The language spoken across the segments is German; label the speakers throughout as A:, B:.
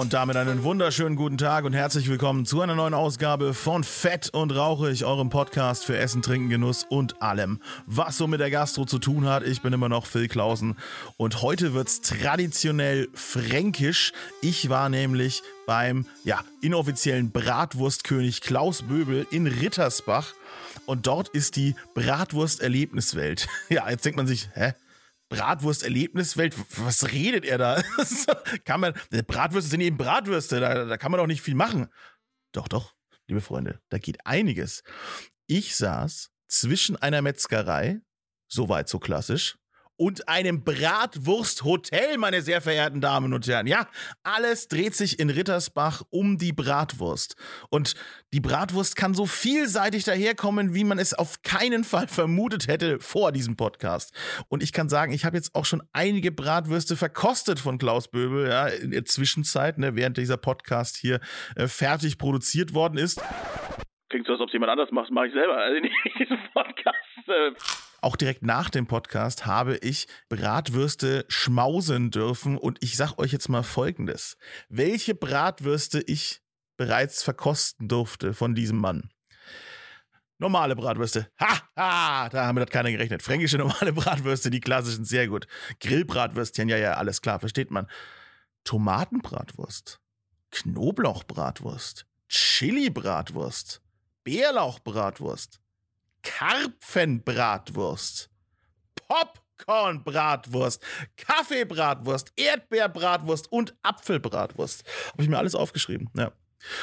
A: Und damit einen wunderschönen guten Tag und herzlich willkommen zu einer neuen Ausgabe von Fett und Rauchig, eurem Podcast für Essen, Trinken, Genuss und allem, was so mit der Gastro zu tun hat. Ich bin immer noch Phil Klausen und heute wird's traditionell fränkisch. Ich war nämlich beim ja, inoffiziellen Bratwurstkönig Klaus Böbel in Rittersbach und dort ist die Bratwurst-Erlebniswelt. Ja, jetzt denkt man sich, hä? Bratwurst-Erlebniswelt, was redet er da? kann man, Bratwürste sind eben Bratwürste, da, da kann man doch nicht viel machen. Doch, doch, liebe Freunde, da geht einiges. Ich saß zwischen einer Metzgerei, soweit so klassisch, und einem Bratwursthotel, meine sehr verehrten Damen und Herren. Ja, alles dreht sich in Rittersbach um die Bratwurst. Und die Bratwurst kann so vielseitig daherkommen, wie man es auf keinen Fall vermutet hätte vor diesem Podcast. Und ich kann sagen, ich habe jetzt auch schon einige Bratwürste verkostet von Klaus Böbel, ja, in der Zwischenzeit, ne, während dieser Podcast hier äh, fertig produziert worden ist.
B: Klingt so, als ob es jemand anders macht, mache ich selber. Also in diesem Podcast. Äh
A: auch direkt nach dem Podcast habe ich Bratwürste schmausen dürfen und ich sag euch jetzt mal Folgendes. Welche Bratwürste ich bereits verkosten durfte von diesem Mann. Normale Bratwürste. Ha, ha, da haben wir das keiner gerechnet. Fränkische normale Bratwürste, die klassischen, sehr gut. Grillbratwürstchen, ja, ja, alles klar, versteht man. Tomatenbratwurst, Knoblauchbratwurst, Chili-Bratwurst, Bärlauchbratwurst, Karpfenbratwurst, Popcornbratwurst, Kaffeebratwurst, Erdbeerbratwurst und Apfelbratwurst. Habe ich mir alles aufgeschrieben, ja.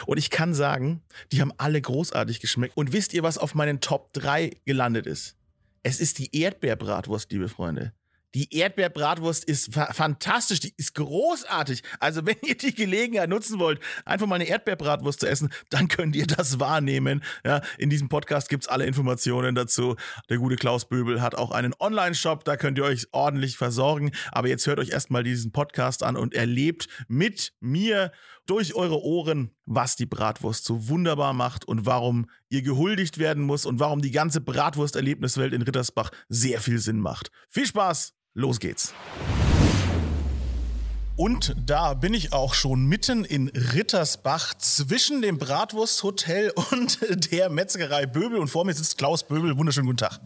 A: Und ich kann sagen, die haben alle großartig geschmeckt. Und wisst ihr, was auf meinen Top 3 gelandet ist? Es ist die Erdbeerbratwurst, liebe Freunde. Die Erdbeerbratwurst ist fa fantastisch, die ist großartig. Also wenn ihr die Gelegenheit nutzen wollt, einfach mal eine Erdbeerbratwurst zu essen, dann könnt ihr das wahrnehmen. Ja, in diesem Podcast gibt's alle Informationen dazu. Der gute Klaus Böbel hat auch einen Online-Shop, da könnt ihr euch ordentlich versorgen. Aber jetzt hört euch erstmal diesen Podcast an und erlebt mit mir durch eure Ohren, was die Bratwurst so wunderbar macht und warum ihr gehuldigt werden muss und warum die ganze Bratwurst-Erlebniswelt in Rittersbach sehr viel Sinn macht. Viel Spaß! Los geht's. Und da bin ich auch schon mitten in Rittersbach zwischen dem Bratwursthotel und der Metzgerei Böbel. Und vor mir sitzt Klaus Böbel. Wunderschönen guten Tag.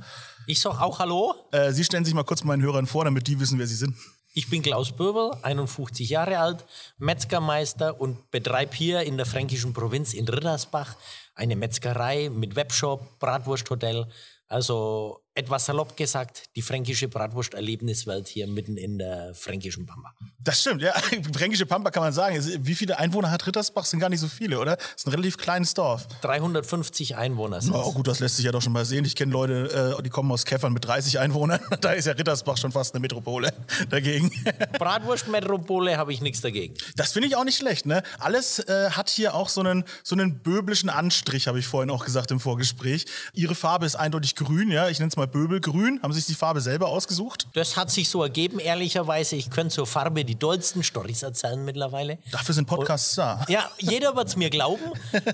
C: Ich sag auch Hallo.
A: Äh, Sie stellen sich mal kurz meinen Hörern vor, damit die wissen, wer Sie sind.
C: Ich bin Klaus Böbel, 51 Jahre alt, Metzgermeister und betreibe hier in der fränkischen Provinz in Rittersbach eine Metzgerei mit Webshop, Bratwursthotel. Also etwas salopp gesagt, die fränkische Bratwurst-Erlebniswelt hier mitten in der fränkischen Pampa.
A: Das stimmt, ja. Fränkische Pampa kann man sagen. Wie viele Einwohner hat Rittersbach? Sind gar nicht so viele, oder? Das ist ein relativ kleines Dorf.
C: 350 Einwohner sind
A: Oh gut, das lässt sich ja doch schon mal sehen. Ich kenne Leute, äh, die kommen aus Käffern mit 30 Einwohnern. Da ist ja Rittersbach schon fast eine Metropole dagegen.
C: Bratwurst-Metropole habe ich nichts dagegen.
A: Das finde ich auch nicht schlecht, ne? Alles äh, hat hier auch so einen, so einen böblischen Anstrich, habe ich vorhin auch gesagt im Vorgespräch. Ihre Farbe ist eindeutig grün, ja. Ich nenne es mal Böbelgrün. Haben Sie sich die Farbe selber ausgesucht?
C: Das hat sich so ergeben, ehrlicherweise. Ich könnte zur Farbe die dollsten Storys erzählen mittlerweile.
A: Dafür sind Podcasts da.
C: Ja, jeder wird es mir glauben,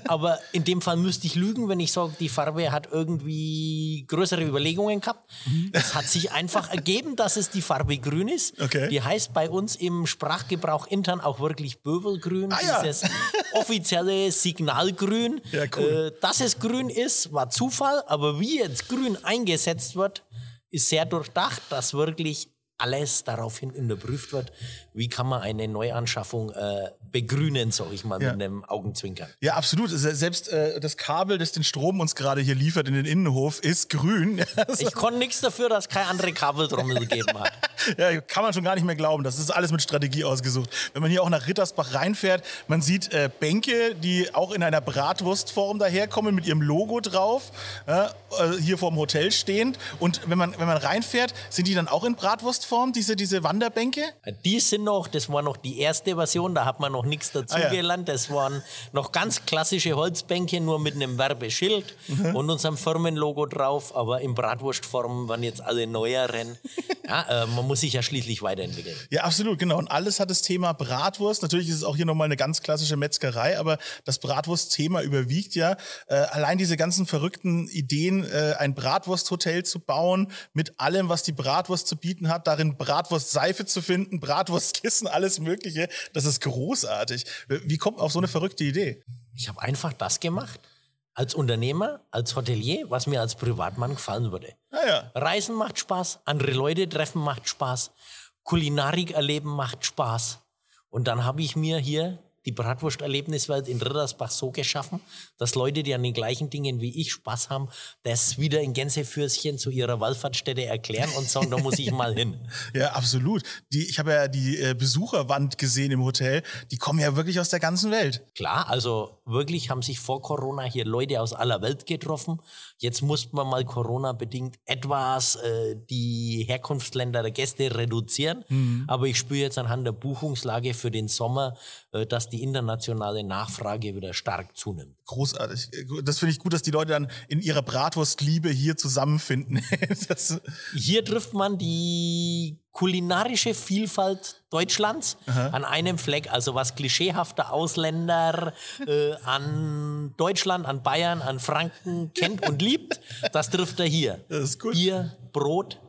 C: aber in dem Fall müsste ich lügen, wenn ich sage, die Farbe hat irgendwie größere Überlegungen gehabt. Es hat sich einfach ergeben, dass es die Farbe grün ist.
A: Okay.
C: Die heißt bei uns im Sprachgebrauch intern auch wirklich Böbelgrün.
A: Ah, ja.
C: Dieses offizielle Signalgrün.
A: Ja, cool.
C: Äh, dass es grün ist, war Zufall, aber wie jetzt grün eingesetzt wird, ist sehr durchdacht, dass wirklich alles daraufhin überprüft wird, wie kann man eine Neuanschaffung äh, begrünen, sag ich mal,
A: Ja.
C: mit einem Augenzwinkern.
A: Ja, absolut. Se- Selbst äh, das Kabel, das den Strom uns gerade hier liefert in den Innenhof, ist grün.
C: Ich konnte nichts dafür, dass keine andere Kabeltrommel gegeben hat.
A: Ja, kann man schon gar nicht mehr glauben. Das ist alles mit Strategie ausgesucht. Wenn man hier auch nach Rittersbach reinfährt, man sieht äh, Bänke, die auch in einer Bratwurstform daherkommen, mit ihrem Logo drauf, äh, hier vorm Hotel stehend. Und wenn man, wenn man reinfährt, sind die dann auch in Bratwurstform, diese, diese Wanderbänke?
C: Die sind noch, das war noch die erste Version, da hat man noch nichts dazu
A: Ah, ja.
C: gelernt. Das waren noch ganz klassische Holzbänke, nur mit einem Werbeschild
A: Mhm.
C: und unserem Firmenlogo drauf, aber in Bratwurstform waren jetzt alle neueren. Ja, äh, man muss sich ja schließlich weiterentwickeln.
A: Ja, absolut, genau. Und alles hat das Thema Bratwurst. Natürlich ist es auch hier nochmal eine ganz klassische Metzgerei, aber das Bratwurstthema überwiegt ja. Äh, allein diese ganzen verrückten Ideen, äh, ein Bratwursthotel zu bauen, mit allem, was die Bratwurst zu bieten hat, darin Bratwurstseife zu finden, Bratwurstkissen, alles Mögliche. Das ist großartig. Wie kommt man auf so eine verrückte Idee?
C: Ich habe einfach das gemacht als Unternehmer, als Hotelier, was mir als Privatmann gefallen würde.
A: Ah, ja.
C: Reisen macht Spaß, andere Leute treffen macht Spaß, Kulinarik erleben macht Spaß. Und dann habe ich mir hier die Bratwurst-Erlebniswelt in Rittersbach so geschaffen, dass Leute, die an den gleichen Dingen wie ich Spaß haben, das wieder in Gänsefürschen zu ihrer Wallfahrtsstätte erklären und sagen, da muss ich mal hin.
A: Ja, absolut. Die, ich habe ja die äh, Besucherwand gesehen im Hotel. Die kommen ja wirklich aus der ganzen Welt.
C: Klar, also wirklich haben sich vor Corona hier Leute aus aller Welt getroffen. Jetzt musste man mal Corona-bedingt etwas äh, die Herkunftsländer der Gäste reduzieren. Aber ich spüre jetzt anhand der Buchungslage für den Sommer, äh, dass die internationale Nachfrage wieder stark zunimmt.
A: Großartig. Das finde ich gut, dass die Leute dann in ihrer Bratwurstliebe hier zusammenfinden.
C: Hier trifft man die kulinarische Vielfalt Deutschlands an einem Fleck. Also was klischeehafte Ausländer äh, an Deutschland, an Bayern, an Franken kennt und liebt, das trifft er hier.
A: Das ist gut.
C: Bier, Brot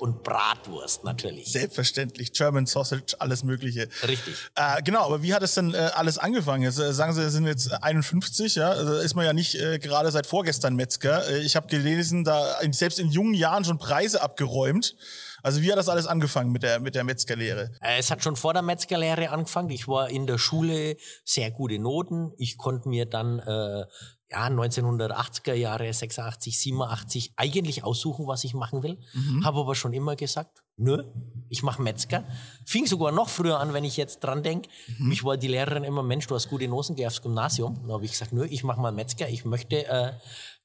C: und Bratwurst natürlich.
A: Selbstverständlich. German Sausage, alles Mögliche.
C: Richtig.
A: Äh, genau, aber wie hat es denn äh, alles angefangen? Jetzt, äh, sagen Sie, Sie sind jetzt 51, ja, also ist man ja nicht äh, gerade seit vorgestern Metzger. Äh, ich habe gelesen, da selbst in jungen Jahren schon Preise abgeräumt. Also wie hat das alles angefangen mit der, mit der Metzgerlehre?
C: Äh, Es hat schon vor der Metzgerlehre angefangen. Ich war in der Schule sehr gute Noten. Ich konnte mir dann äh, ja 1980er Jahre, 86, 87 eigentlich aussuchen, was ich machen will. Habe aber schon immer gesagt, nö, ich mache Metzger. Fing sogar noch früher an, wenn ich jetzt dran denke. Mich wollte die Lehrerin immer, Mensch, du hast gute Noten, geh aufs Gymnasium. Da habe ich gesagt, nö, ich mache mal Metzger. Ich möchte äh,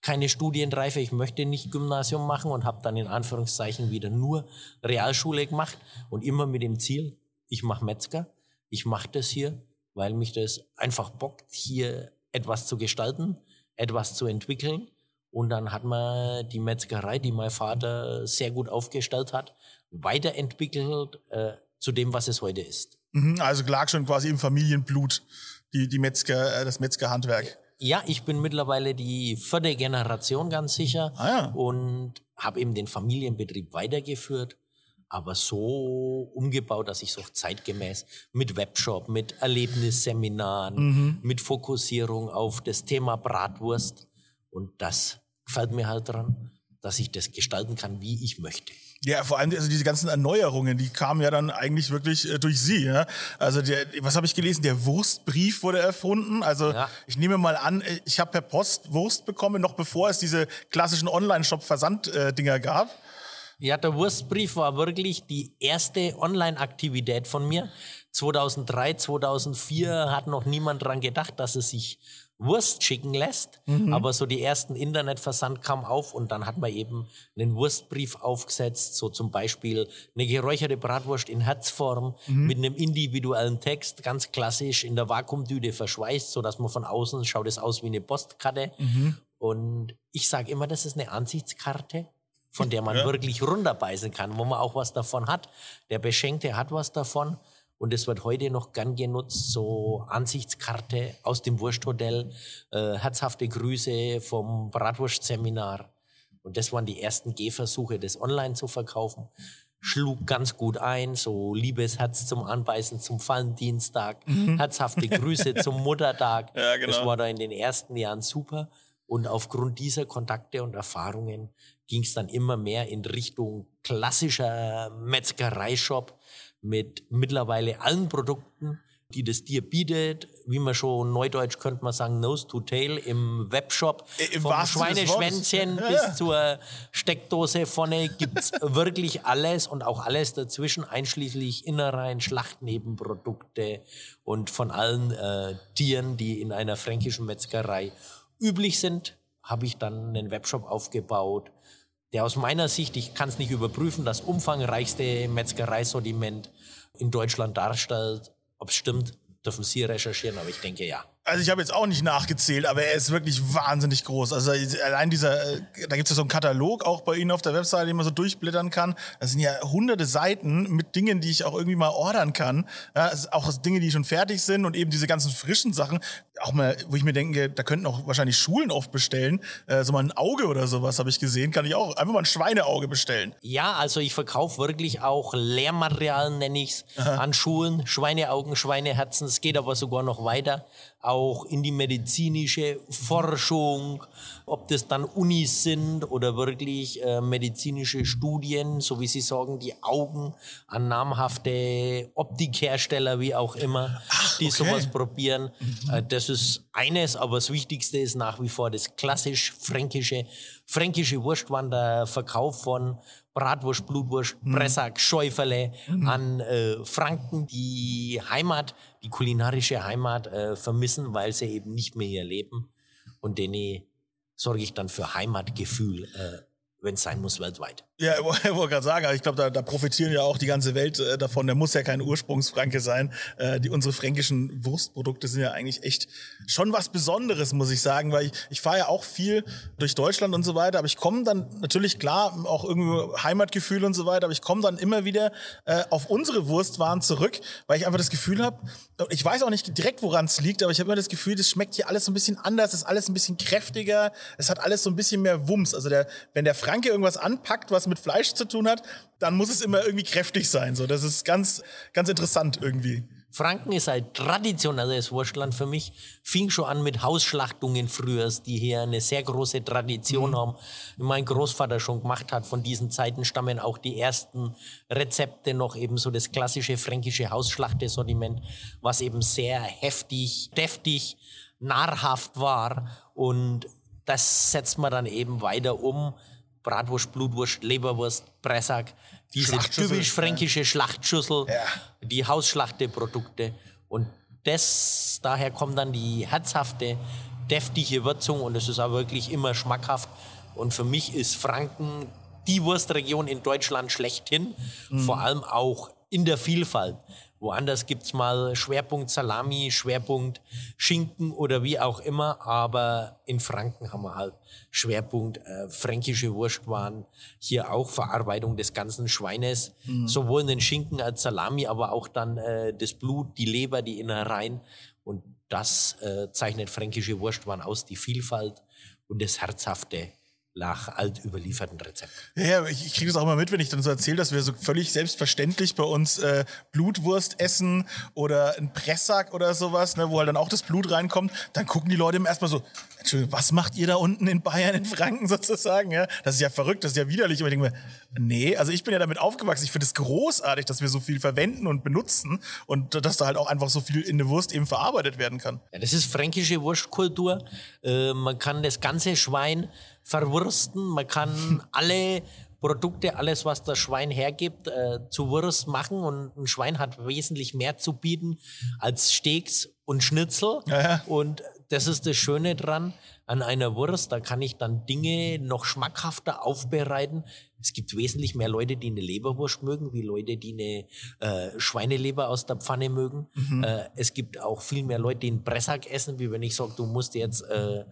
C: keine Studienreife, ich möchte nicht Gymnasium machen und habe dann in Anführungszeichen wieder nur Realschule gemacht und immer mit dem Ziel, ich mache Metzger, ich mache das hier, weil mich das einfach bockt, hier etwas zu gestalten, etwas zu entwickeln. Und dann hat man die Metzgerei, die mein Vater sehr gut aufgestellt hat, weiterentwickelt äh, zu dem, was es heute ist.
A: Mhm, also lag schon quasi im Familienblut die, die Metzger, äh, das Metzgerhandwerk.
C: Ja, ich bin mittlerweile die vierte Generation ganz sicher
A: Ah ja.
C: und habe eben den Familienbetrieb weitergeführt, aber so umgebaut, dass ich es auch zeitgemäß mit Webshop, mit Erlebnisseminaren,
A: Mhm.
C: mit Fokussierung auf das Thema Bratwurst und das gefällt mir halt dran, dass ich das gestalten kann, wie ich möchte.
A: Ja, vor allem also diese ganzen Erneuerungen, die kamen ja dann eigentlich wirklich äh, durch Sie. Ja? Also der, was habe ich gelesen? Der Wurstbrief wurde erfunden. Also
C: Ja.
A: ich nehme mal an, äh, ich habe per Post Wurst bekommen, noch bevor es diese klassischen Online-Shop-Versand-Dinger gab.
C: Ja, der Wurstbrief war wirklich die erste Online-Aktivität von mir. 2003, 2004 hat noch niemand dran gedacht, dass es sich Wurst schicken lässt. Aber so die ersten Internetversand kam auf und dann hat man eben einen Wurstbrief aufgesetzt, so zum Beispiel eine geräucherte Bratwurst in Herzform mit einem individuellen Text, ganz klassisch in der Vakuumtüte verschweißt, so dass man von außen schaut es aus wie eine Postkarte. Und ich sage immer, das ist eine Ansichtskarte von der man wirklich runterbeißen kann, wo man auch was davon hat. Der Beschenkte hat was davon und es wird heute noch gern genutzt, so Ansichtskarte aus dem Wursthotel, äh, herzhafte Grüße vom Bratwurstseminar. Und das waren die ersten Gehversuche, das online zu verkaufen. Schlug ganz gut ein, so liebes Herz zum Anbeißen zum Valentinstag, herzhafte Grüße zum Muttertag.
A: Ja, genau.
C: Das war da in den ersten Jahren super. Und aufgrund dieser Kontakte und Erfahrungen ging es dann immer mehr in Richtung klassischer Metzgereishop mit mittlerweile allen Produkten, die das Tier bietet. Wie man schon neudeutsch könnte man sagen, Nose to Tail im Webshop.
A: Im
C: Vom. Schweineschwänzchen
A: Ja,
C: bis
A: ja.
C: zur Steckdose vorne gibt's wirklich alles und auch alles dazwischen, einschließlich Innereien, Schlachtnebenprodukte und von allen äh, Tieren, die in einer fränkischen Metzgerei üblich sind, habe ich dann einen Webshop aufgebaut, der aus meiner Sicht, ich kann es nicht überprüfen, das umfangreichste Metzgereisortiment in Deutschland darstellt. Ob es stimmt, dürfen Sie recherchieren, aber ich denke ja.
A: Also ich habe jetzt auch nicht nachgezählt, aber er ist wirklich wahnsinnig groß. Also allein dieser, äh, da gibt es ja so einen Katalog auch bei Ihnen auf der Webseite, den man so durchblättern kann. Das sind ja hunderte Seiten mit Dingen, die ich auch irgendwie mal ordern kann. Ja, auch Dinge, die schon fertig sind und eben diese ganzen frischen Sachen. Auch mal, wo ich mir denke, da könnten auch wahrscheinlich Schulen oft bestellen. Äh, so mal ein Auge oder sowas habe ich gesehen, kann ich auch einfach mal ein Schweineauge bestellen.
C: Ja, also ich verkaufe wirklich auch Lehrmaterial, nenne ich es, an Schulen. Schweineaugen, Schweineherzen. Es geht aber sogar noch weiter auch in die medizinische Forschung, ob das dann Unis sind oder wirklich äh, medizinische Studien, so wie Sie sagen, die Augen an namhafte Optikhersteller, wie auch immer,
A: Ach,
C: die
A: okay.
C: sowas probieren. Äh, das ist eines, aber das Wichtigste ist nach wie vor das klassisch fränkische, fränkische Wurstwand, der Verkauf von Bratwurst, Blutwurst, Pressack, Schäuferle an äh, Franken, die Heimat, die kulinarische Heimat äh, vermissen, weil sie eben nicht mehr hier leben. Und denen sorge ich dann für Heimatgefühl, äh, wenn es sein muss, weltweit.
A: Ja, ich wollte gerade sagen, ich glaube, da, da profitieren ja auch die ganze Welt äh, davon. Der muss ja kein Ursprungsfranke sein. Äh, die, unsere fränkischen Wurstprodukte sind ja eigentlich echt schon was Besonderes, muss ich sagen, weil ich, ich fahre ja auch viel durch Deutschland und so weiter, aber ich komme dann natürlich klar auch irgendwo Heimatgefühl und so weiter, aber ich komme dann immer wieder äh, auf unsere Wurstwaren zurück, weil ich einfach das Gefühl habe, ich weiß auch nicht direkt, woran es liegt, aber ich habe immer das Gefühl, das schmeckt hier alles so ein bisschen anders, ist alles ein bisschen kräftiger, es hat alles so ein bisschen mehr Wumms. Also der, wenn der Franke irgendwas anpackt, was mit Fleisch zu tun hat, dann muss es immer irgendwie kräftig sein. So, das ist ganz, ganz interessant irgendwie.
C: Franken ist ein traditionelles Wurstland für mich. Fing schon an mit Hausschlachtungen früher, die hier eine sehr große Tradition haben. Wie mein Großvater schon gemacht hat, von diesen Zeiten stammen auch die ersten Rezepte noch eben so das klassische fränkische Hausschlachtesortiment, was eben sehr heftig, deftig, nahrhaft war. Und das setzt man dann eben weiter um. Bratwurst, Blutwurst, Leberwurst, Pressack, diese typisch fränkische Schlachtschüssel,
A: Ja.
C: die Hausschlachteprodukte. Und das, daher kommt dann die herzhafte, deftige Würzung und es ist auch wirklich immer schmackhaft. Und für mich ist Franken die Wurstregion in Deutschland schlechthin, vor allem auch in der Vielfalt. Woanders gibt's mal Schwerpunkt Salami, Schwerpunkt Schinken oder wie auch immer, aber in Franken haben wir halt Schwerpunkt äh, fränkische Wurstwaren, hier auch Verarbeitung des ganzen Schweines, sowohl den Schinken als Salami, aber auch dann äh, das Blut, die Leber, die Innereien. Und das äh, zeichnet fränkische Wurstwaren aus, die Vielfalt und das Herzhafte nach altüberlieferten Rezepten.
A: Ja, ich, ich kriege das auch immer mit, wenn ich dann so erzähle, dass wir so völlig selbstverständlich bei uns äh, Blutwurst essen oder ein Pressack oder sowas, ne, wo halt dann auch das Blut reinkommt. Dann gucken die Leute immer erstmal so, Entschuldigung, was macht ihr da unten in Bayern, in Franken sozusagen? Ja? Das ist ja verrückt, das ist ja widerlich. Und ich denke mir, nee, also ich bin ja damit aufgewachsen. Ich finde es großartig, dass wir so viel verwenden und benutzen und dass da halt auch einfach so viel in der Wurst eben verarbeitet werden kann.
C: Ja, das ist fränkische Wurstkultur. Äh, man kann das ganze Schwein verwursten, man kann alle Produkte, alles was das Schwein hergibt, äh, zu Wurst machen und ein Schwein hat wesentlich mehr zu bieten als Steaks und Schnitzel.
A: Ja, ja.
C: Und das ist das Schöne dran an einer Wurst, da kann ich dann Dinge noch schmackhafter aufbereiten. Es gibt wesentlich mehr Leute, die eine Leberwurst mögen, wie Leute, die eine äh, Schweineleber aus der Pfanne mögen. Äh, es gibt auch viel mehr Leute, die einen Pressack essen, wie wenn ich sage, du musst jetzt äh,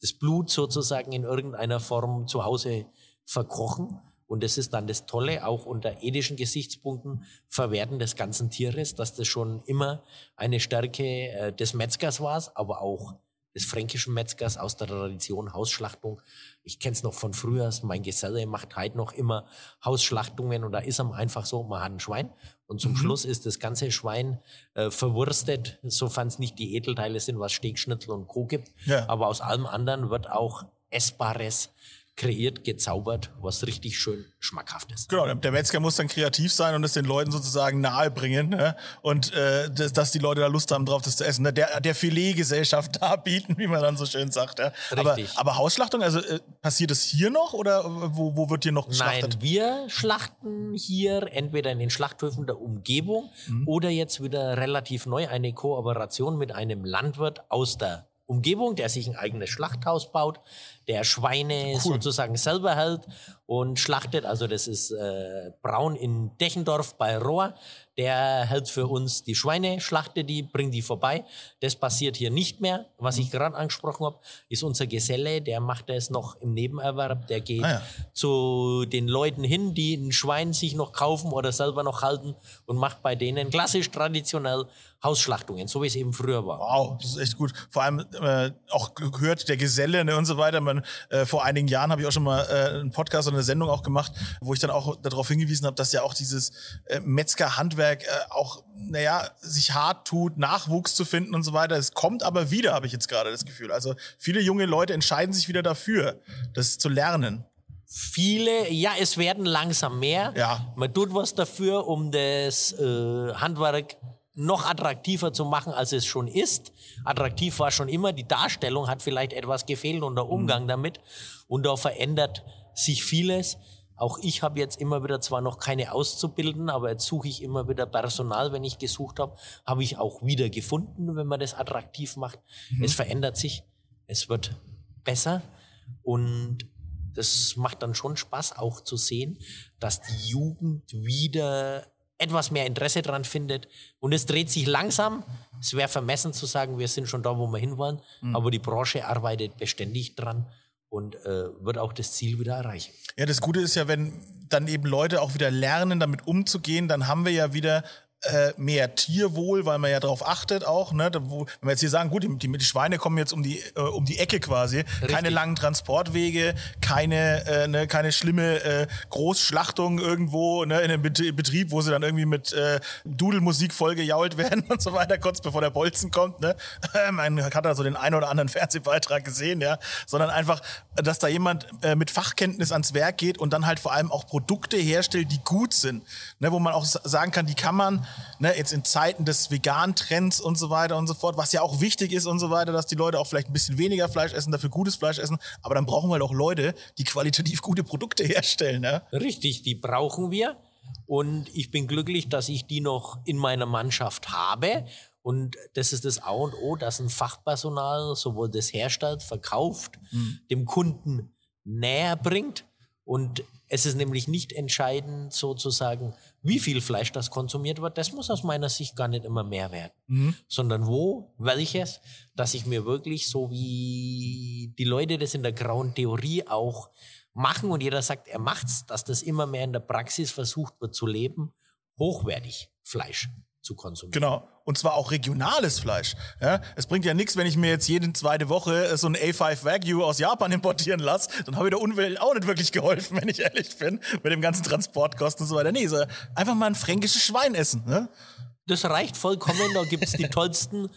C: das Blut sozusagen in irgendeiner Form zu Hause verkochen. Und das ist dann das Tolle, auch unter ethischen Gesichtspunkten, Verwerten des ganzen Tieres, dass das schon immer eine Stärke äh, des Metzgers war, aber auch des fränkischen Metzgers aus der Tradition Hausschlachtung. Ich kenne es noch von früher, mein Geselle macht heute noch immer Hausschlachtungen und da ist am einfach so, man hat ein Schwein und zum Schluss ist das ganze Schwein äh, verwurstet, sofern es nicht die Edelteile sind, was Steak, Schnitzel und Co. gibt.
A: Ja.
C: Aber aus allem anderen wird auch Essbares kreiert, gezaubert, was richtig schön schmackhaft ist.
A: Genau, der- Metzger muss dann kreativ sein und es den Leuten sozusagen nahebringen ne? und äh, dass, dass die Leute da Lust haben drauf, das zu essen. Ne? Der, der Filetgesellschaft darbieten, wie man dann so schön sagt. Ja? Aber,
C: Richtig.
A: aber Hausschlachtung, also äh, passiert es hier noch oder wo, wo wird hier noch geschlachtet?
C: Nein, wir schlachten hier entweder in den Schlachthöfen der Umgebung oder jetzt wieder relativ neu eine Kooperation mit einem Landwirt aus der Umgebung, der sich ein eigenes Schlachthaus baut, der Schweine sozusagen selber hält und schlachtet. Also das ist äh, Braun in Dechendorf bei Rohr. Der hält für uns die Schweine, schlachtet die, bringt die vorbei. Das passiert hier nicht mehr. Was ich gerade angesprochen habe, ist unser Geselle, der macht das noch im Nebenerwerb. Der geht
A: Ah ja.
C: zu den Leuten hin, die ein Schwein sich noch kaufen oder selber noch halten und macht bei denen klassisch traditionell Hausschlachtungen, so wie es eben früher war.
A: Wow, das ist echt gut. Vor allem äh, auch gehört der Geselle ne, und so weiter. Man, äh, vor einigen Jahren habe ich auch schon mal äh, einen Podcast oder eine Sendung auch gemacht, wo ich dann auch darauf hingewiesen habe, dass ja auch dieses äh, Metzgerhandwerk äh, auch, naja, sich hart tut, Nachwuchs zu finden und so weiter. Es kommt aber wieder, habe ich jetzt gerade das Gefühl. Also viele junge Leute entscheiden sich wieder dafür, das zu lernen.
C: Viele, ja, es werden langsam mehr.
A: Ja.
C: Man tut was dafür, um das äh, Handwerk noch attraktiver zu machen, als es schon ist. Attraktiv war schon immer, die Darstellung hat vielleicht etwas gefehlt und der Umgang damit. Und da verändert sich vieles. Auch ich habe jetzt immer wieder zwar noch keine Auszubildenden, aber jetzt suche ich immer wieder Personal. Wenn ich gesucht habe, habe ich auch wieder gefunden, wenn man das attraktiv macht. Es verändert sich, es wird besser und das macht dann schon Spaß auch zu sehen, dass die Jugend wieder etwas mehr Interesse dran findet und es dreht sich langsam. Es wäre vermessen zu sagen, wir sind schon da, wo wir hinwollen, aber die Branche arbeitet beständig dran und äh, wird auch das Ziel wieder erreichen.
A: Ja, das Gute ist ja, wenn dann eben Leute auch wieder lernen, damit umzugehen, dann haben wir ja wieder äh, mehr Tierwohl, weil man ja darauf achtet auch. Ne? Da, wo, wenn wir jetzt hier sagen, gut, die, die, Schweine kommen jetzt um die, äh, um die Ecke quasi, keine langen Transportwege, keine, äh, ne, keine schlimme äh, Großschlachtung irgendwo ne, in einem Bet- Betrieb, wo sie dann irgendwie mit äh, Dudelmusik vollgejault werden und so weiter, kurz bevor der Bolzen kommt. Ne? Man hat da so den einen oder anderen Fernsehbeitrag gesehen, ja, sondern einfach, dass da jemand äh, mit Fachkenntnis ans Werk geht und dann halt vor allem auch Produkte herstellt, die gut sind, ne, wo man auch sagen kann, die kann man ne, jetzt in Zeiten des Vegan-Trends und so weiter und so fort, was ja auch wichtig ist und so weiter, dass die Leute auch vielleicht ein bisschen weniger Fleisch essen, dafür gutes Fleisch essen, aber dann brauchen wir halt auch Leute, die qualitativ gute Produkte herstellen. Ne?
C: Richtig, die brauchen wir. Und ich bin glücklich, dass ich die noch in meiner Mannschaft habe. Und das ist das A und O, dass ein Fachpersonal sowohl das herstellt, verkauft, dem Kunden näher bringt. Und es ist nämlich nicht entscheidend sozusagen, wie viel Fleisch das konsumiert wird. Das muss aus meiner Sicht gar nicht immer mehr werden, sondern wo, welches, dass ich mir wirklich so wie die Leute das in der grauen Theorie auch machen und jeder sagt, er macht's, dass das immer mehr in der Praxis versucht wird zu leben, hochwertig Fleisch zu konsumieren.
A: Genau. Und zwar auch regionales Fleisch. Ja? Es bringt ja nichts, wenn ich mir jetzt jede zweite Woche äh, so ein A5 Wagyu aus Japan importieren lasse. Dann habe ich der Umwelt auch nicht wirklich geholfen, wenn ich ehrlich bin, mit dem ganzen Transportkosten und so weiter. Nee, so einfach mal ein fränkisches Schwein essen. Ne?
C: Das reicht vollkommen, da gibt's die tollsten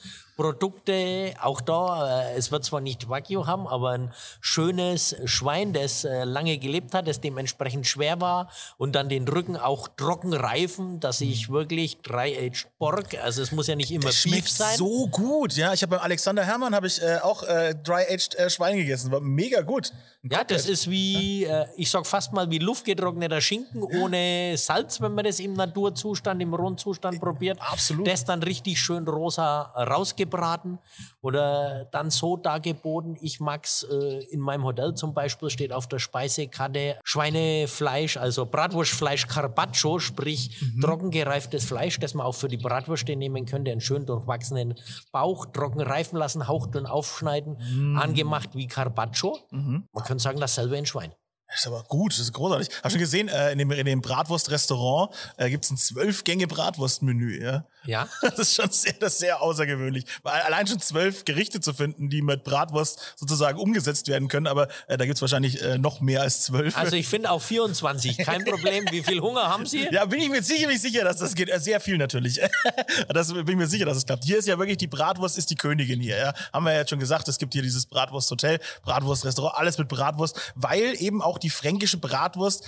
C: Produkte. Auch da, äh, es wird zwar nicht Wagyu haben, aber ein schönes Schwein, das äh, lange gelebt hat, das dementsprechend schwer war und dann den Rücken auch trocken reifen, dass ich wirklich Dry-Aged Pork, also es muss ja nicht immer
A: Das
C: Beef sein.
A: so gut. Ja, ich habe beim Alexander Hermann habe ich äh, auch äh, dry-aged Schwein gegessen. War mega gut.
C: Ja, das ist wie, äh, ich sag fast mal wie luftgetrockneter Schinken ohne Salz, wenn man das im Naturzustand, im Rundzustand probiert.
A: absolut.
C: Das dann richtig schön rosa rausgebraten oder dann so dargeboten. Ich mag's äh, in meinem Hotel zum Beispiel, steht auf der Speisekarte Schweinefleisch, also Bratwurstfleisch Carpaccio, sprich trockengereiftes Fleisch, das man auch für die Bratwürste nehmen könnte, einen schön durchwachsenen Bauch, trocken reifen lassen, hauchdünn aufschneiden, angemacht wie Carpaccio. Man könnte sagen, dasselbe in Schwein.
A: Das ist aber gut, das ist großartig. Hab schon gesehen, äh, in dem, in dem Bratwurst-Restaurant äh, gibt's ein zwölf Gänge Bratwurstmenü. Ja?
C: Ja.
A: Das ist schon sehr, das ist sehr außergewöhnlich. Weil allein schon zwölf Gerichte zu finden, die mit Bratwurst sozusagen umgesetzt werden können, aber äh, da gibt's wahrscheinlich äh, noch mehr als zwölf.
C: Also ich finde auch 24, kein Problem. Wie viel Hunger haben Sie?
A: ja, bin ich mir sicherlich sicher, dass das geht. Äh, Sehr viel natürlich. das bin ich mir sicher, dass es klappt. Hier ist ja wirklich die Bratwurst ist die Königin hier. Ja? Haben wir ja jetzt schon gesagt, es gibt hier dieses Bratwursthotel, Bratwurstrestaurant, alles mit Bratwurst, weil eben auch die fränkische Bratwurst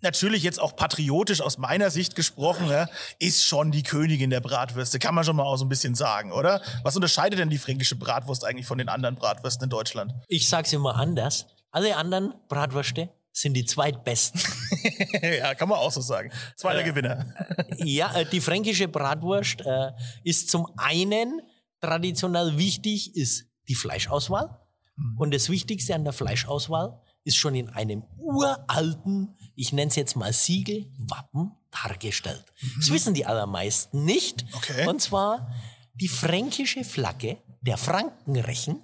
A: natürlich jetzt auch patriotisch aus meiner Sicht gesprochen, ja, ist schon die Königin der Bratwürste. Kann man schon mal auch so ein bisschen sagen, oder? Was unterscheidet denn die fränkische Bratwurst eigentlich von den anderen Bratwürsten in Deutschland?
C: Ich sag's immer anders. Alle anderen Bratwürste sind die zweitbesten.
A: ja, kann man auch so sagen. Zweiter Gewinner.
C: ja, äh, die fränkische Bratwurst äh, ist zum einen traditionell wichtig, ist die Fleischauswahl. Und das Wichtigste an der Fleischauswahl ist schon in einem uralten, ich nenne es jetzt mal Siegel, Wappen dargestellt. Das wissen die allermeisten nicht.
A: Okay.
C: Und zwar die fränkische Flagge der Frankenrechen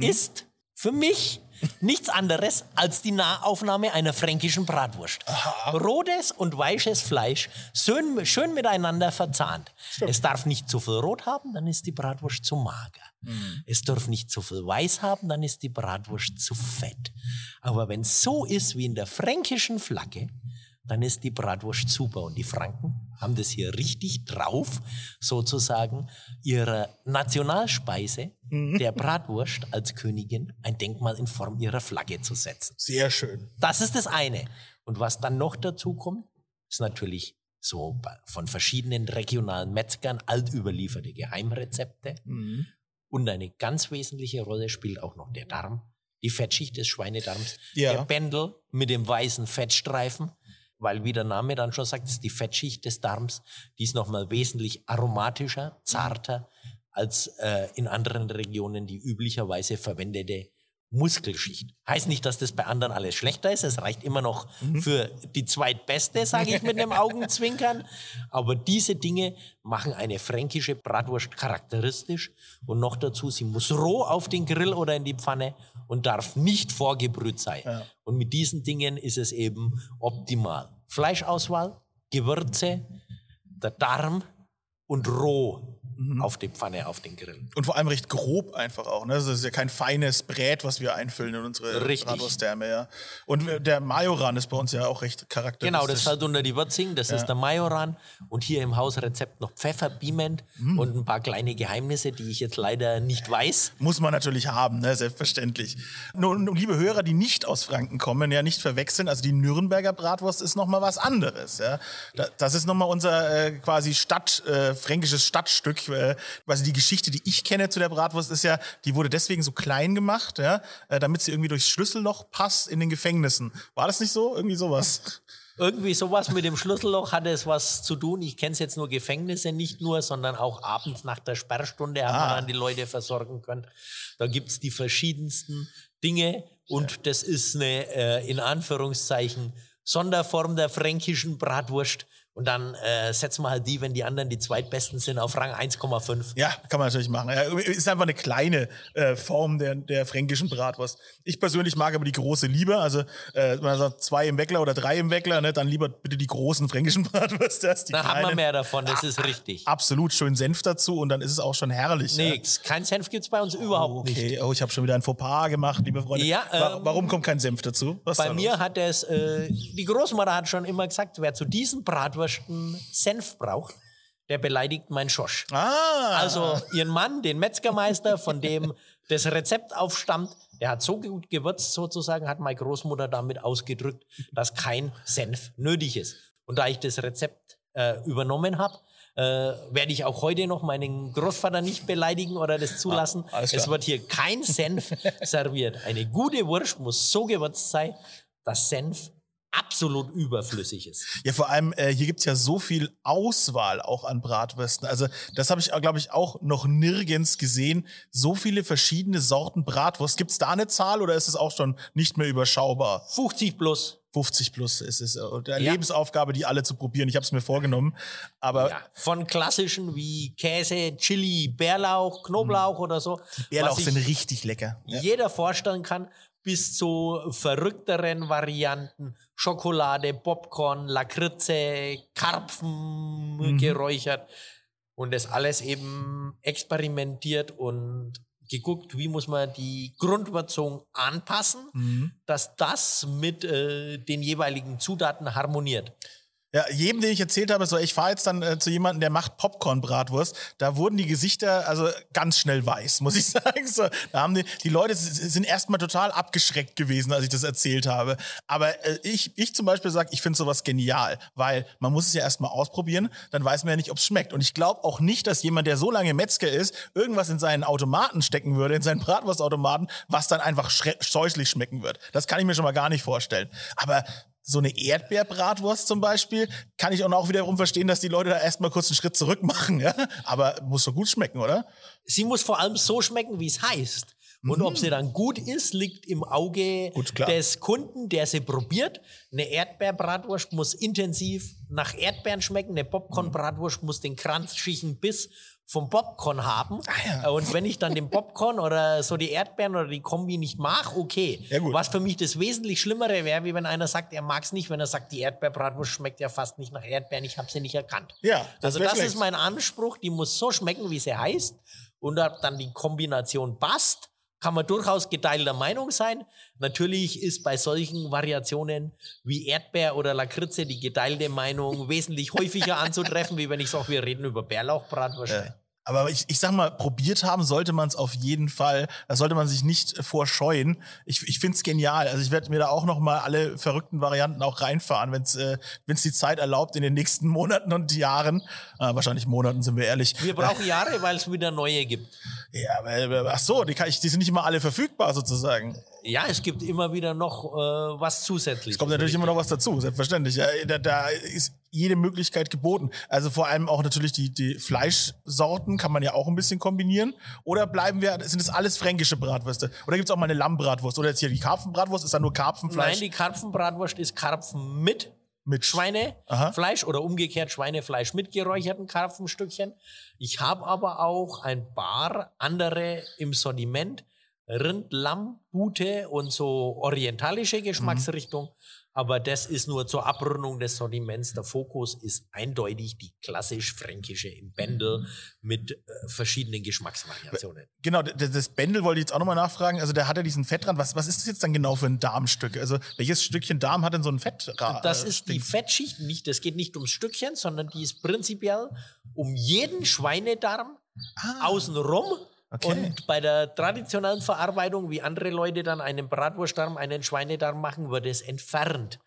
C: ist für mich nichts anderes als die Nahaufnahme einer fränkischen Bratwurst. Rotes und weißes Fleisch schön, schön miteinander verzahnt. Es darf nicht zu viel Rot haben, dann ist die Bratwurst zu mager. Es darf nicht zu viel Weiß haben, dann ist die Bratwurst zu fett. Aber wenn es so ist wie in der fränkischen Flagge, dann ist die Bratwurst super. Und die Franken haben das hier richtig drauf, sozusagen ihrer Nationalspeise, der Bratwurst als Königin, ein Denkmal in Form ihrer Flagge zu setzen.
A: Sehr schön.
C: Das ist das eine. Und was dann noch dazu kommt, ist natürlich so von verschiedenen regionalen Metzgern alt überlieferte Geheimrezepte. Und eine ganz wesentliche Rolle spielt auch noch der Darm, die Fettschicht des Schweinedarms,
A: Ja.
C: der Bändel mit dem weißen Fettstreifen, weil wie der Name dann schon sagt, ist die Fettschicht des Darms, die ist nochmal wesentlich aromatischer, zarter als äh, in anderen Regionen die üblicherweise verwendete Muskelschicht. Heißt nicht, dass das bei anderen alles schlechter ist. Es reicht immer noch für die zweitbeste, sage ich mit einem Augenzwinkern. Aber diese Dinge machen eine fränkische Bratwurst charakteristisch. Und noch dazu, sie muss roh auf den Grill oder in die Pfanne und darf nicht vorgebrüht sein. Und mit diesen Dingen ist es eben optimal. Fleischauswahl, Gewürze, der Darm und roh auf die Pfanne, auf den Grill.
A: Und vor allem recht grob einfach auch. Ne? Das ist ja kein feines Brät, was wir einfüllen in unsere
C: Richtig.
A: Bratwurstdärme. Ja. Und der Majoran ist bei uns ja auch recht charakteristisch.
C: Genau, das fällt unter die Würzing, das ist der Majoran. Und hier im Hausrezept noch Pfeffer, Piment
A: Mhm.
C: und ein paar kleine Geheimnisse, die ich jetzt leider nicht weiß.
A: Muss man natürlich haben, ne? selbstverständlich. Nun, liebe Hörer, die nicht aus Franken kommen, ja nicht verwechseln. Also die Nürnberger Bratwurst ist noch mal was anderes. Ja? Da, das ist noch mal unser äh, quasi Stadt, äh, fränkisches Stadtstück. Äh, also die Geschichte, die ich kenne zu der Bratwurst, ist ja, die wurde deswegen so klein gemacht, ja? äh, damit sie irgendwie durchs Schlüsselloch passt in den Gefängnissen. War das nicht so? Irgendwie sowas.
C: Irgendwie sowas mit dem Schlüsselloch hatte es was zu tun. Ich kenne es jetzt nur Gefängnisse, nicht nur, sondern auch abends nach der Sperrstunde hat man dann die Leute versorgen können. Da gibt's die verschiedensten Dinge und das ist eine, äh, in Anführungszeichen, Sonderform der fränkischen Bratwurst. Und dann äh, setzen wir halt die, wenn die anderen die zweitbesten sind, auf Rang 1,5.
A: Ja, kann man natürlich machen. Ja, ist einfach eine kleine äh, Form der, der fränkischen Bratwurst. Ich persönlich mag aber die große lieber. Also, äh, man sagt zwei im Weckler oder drei im Weckler, ne, dann lieber bitte die großen fränkischen Bratwurst. als die
C: Da hat man
A: kleinen.
C: mehr davon, das ist richtig.
A: Absolut schön Senf dazu und dann ist es auch schon herrlich. ja.
C: Nix, kein Senf gibt's bei uns überhaupt nicht.
A: Okay, oh, ich habe schon wieder ein Fauxpas gemacht, liebe Freunde.
C: Ja, ähm,
A: Warum kommt kein Senf dazu? Was
C: Bei mir
A: los?
C: hat es, äh, die Großmutter hat schon immer gesagt, wer zu diesen Bratwürsten Senf braucht, der beleidigt meinen Schosch.
A: Ah,
C: Also ihren Mann, den Metzgermeister, von dem das Rezept aufstammt, der hat so gut gewürzt sozusagen, hat meine Großmutter damit ausgedrückt, dass kein Senf nötig ist. Und da ich das Rezept äh, übernommen habe, äh, werde ich auch heute noch meinen Großvater nicht beleidigen oder das zulassen.
A: Ah, alles klar.
C: es wird hier kein Senf serviert. Eine gute Wurst muss so gewürzt sein, dass Senf absolut überflüssig ist.
A: Ja, vor allem, äh, hier gibt's ja so viel Auswahl auch an Bratwürsten. Also, das habe ich, glaube ich, auch noch nirgends gesehen. So viele verschiedene Sorten Bratwurst. Gibt's da eine Zahl oder ist es auch schon nicht mehr überschaubar?
C: 50 plus.
A: 50 plus ist es äh, eine
C: Ja.
A: Lebensaufgabe, die alle zu probieren. Ich habe es mir vorgenommen. Aber
C: Ja, von klassischen wie Käse, Chili, Bärlauch, Knoblauch oder so.
A: Bärlauch
C: was sich
A: sind richtig lecker. Ja.
C: jeder vorstellen kann, bis zu verrückteren Varianten. Schokolade, Popcorn, Lakritze, Karpfen
A: Mhm.
C: geräuchert. Und das alles eben experimentiert und geguckt, wie muss man die Grundwürzung anpassen,
A: Mhm.
C: dass das mit äh, den jeweiligen Zutaten harmoniert.
A: Ja, jedem, den ich erzählt habe, so, ich fahre jetzt dann äh, zu jemandem, der macht Popcorn-Bratwurst, da wurden die Gesichter also ganz schnell weiß, muss ich sagen. So, da haben die, die Leute sind erstmal total abgeschreckt gewesen, als ich das erzählt habe. Aber äh, ich, ich zum Beispiel sage, ich finde sowas genial, weil man muss es ja erstmal ausprobieren, dann weiß man ja nicht, ob es schmeckt. Und ich glaube auch nicht, dass jemand, der so lange Metzger ist, irgendwas in seinen Automaten stecken würde, in seinen Bratwurstautomaten, was dann einfach scheußlich schmecken wird. Das kann ich mir schon mal gar nicht vorstellen. Aber so eine Erdbeerbratwurst zum Beispiel, kann ich auch noch wiederum verstehen, dass die Leute da erstmal kurz einen Schritt zurück machen, ja? Aber muss so gut schmecken, oder?
C: Sie muss vor allem so schmecken, wie es heißt. Und ob sie dann gut ist, liegt im Auge
A: Gut,
C: des Kunden, der sie probiert. Eine Erdbeerbratwurst muss intensiv nach Erdbeeren schmecken. Eine Popcorn-Bratwurst muss den crunchigen Biss vom Popcorn haben.
A: Ah, ja.
C: Und wenn ich dann den Popcorn oder so die Erdbeeren oder die Kombi nicht mag, okay.
A: Ja.
C: Was für mich das wesentlich Schlimmere wäre, wie wenn einer sagt, er mag es nicht, wenn er sagt, die Erdbeerbratwurst schmeckt ja fast nicht nach Erdbeeren, ich habe sie nicht erkannt.
A: Ja, das
C: also das
A: schlecht.
C: ist mein Anspruch, die muss so schmecken, wie sie heißt. Und ob dann die Kombination passt, kann man durchaus geteilter Meinung sein. Natürlich ist bei solchen Variationen wie Erdbeer oder Lakritze die geteilte Meinung wesentlich häufiger anzutreffen, wie wenn ich sage, wir reden über Bärlauchbratwurst.
A: Aber ich, ich sag mal, probiert haben sollte man es auf jeden Fall. Da sollte man sich nicht vorscheuen. Ich, ich find's genial. Also ich werde mir da auch noch mal alle verrückten Varianten auch reinfahren, wenn's äh, wenn's die Zeit erlaubt in den nächsten Monaten und Jahren. Äh, wahrscheinlich Monaten sind wir ehrlich.
C: Wir brauchen Jahre, weil es wieder neue gibt.
A: Ja, aber, ach so, die, kann ich, die sind nicht immer alle verfügbar sozusagen.
C: Ja, es gibt immer wieder noch äh, was zusätzlich.
A: Es kommt natürlich immer noch was dazu, selbstverständlich. Ja, da, da ist jede Möglichkeit geboten. Also vor allem auch natürlich die, die Fleischsorten kann man ja auch ein bisschen kombinieren. Oder bleiben wir, sind das alles fränkische Bratwürste? Oder gibt's auch mal eine Lammbratwurst? Oder jetzt hier die Karpfenbratwurst, ist da nur Karpfenfleisch
C: Nein, die Karpfenbratwurst ist Karpfen mit
A: mit
C: Schweinefleisch oder umgekehrt Schweinefleisch mit geräucherten Karpfenstückchen. Ich habe aber auch ein paar andere im Sortiment. Rind, Lamm, Bute und so orientalische Geschmacksrichtung. Aber das ist nur zur Abrundung des Sortiments. Der Fokus ist eindeutig die klassisch-fränkische im Bändel mit äh, verschiedenen Geschmacksvariationen.
A: Genau, d- d- das Bändel wollte ich jetzt auch nochmal nachfragen. Also der hat ja diesen Fettrand. Was, was ist das jetzt dann genau für ein Darmstück? Also welches Stückchen Darm hat denn so ein Fettrand?
C: Das ist die Fettschicht nicht, das geht nicht ums Stückchen, sondern die ist prinzipiell um jeden Schweinedarm außenrum.
A: Okay.
C: Und bei der traditionellen Verarbeitung, wie andere Leute dann einen Bratwurstdarm, einen Schweinedarm machen, wird es entfernt.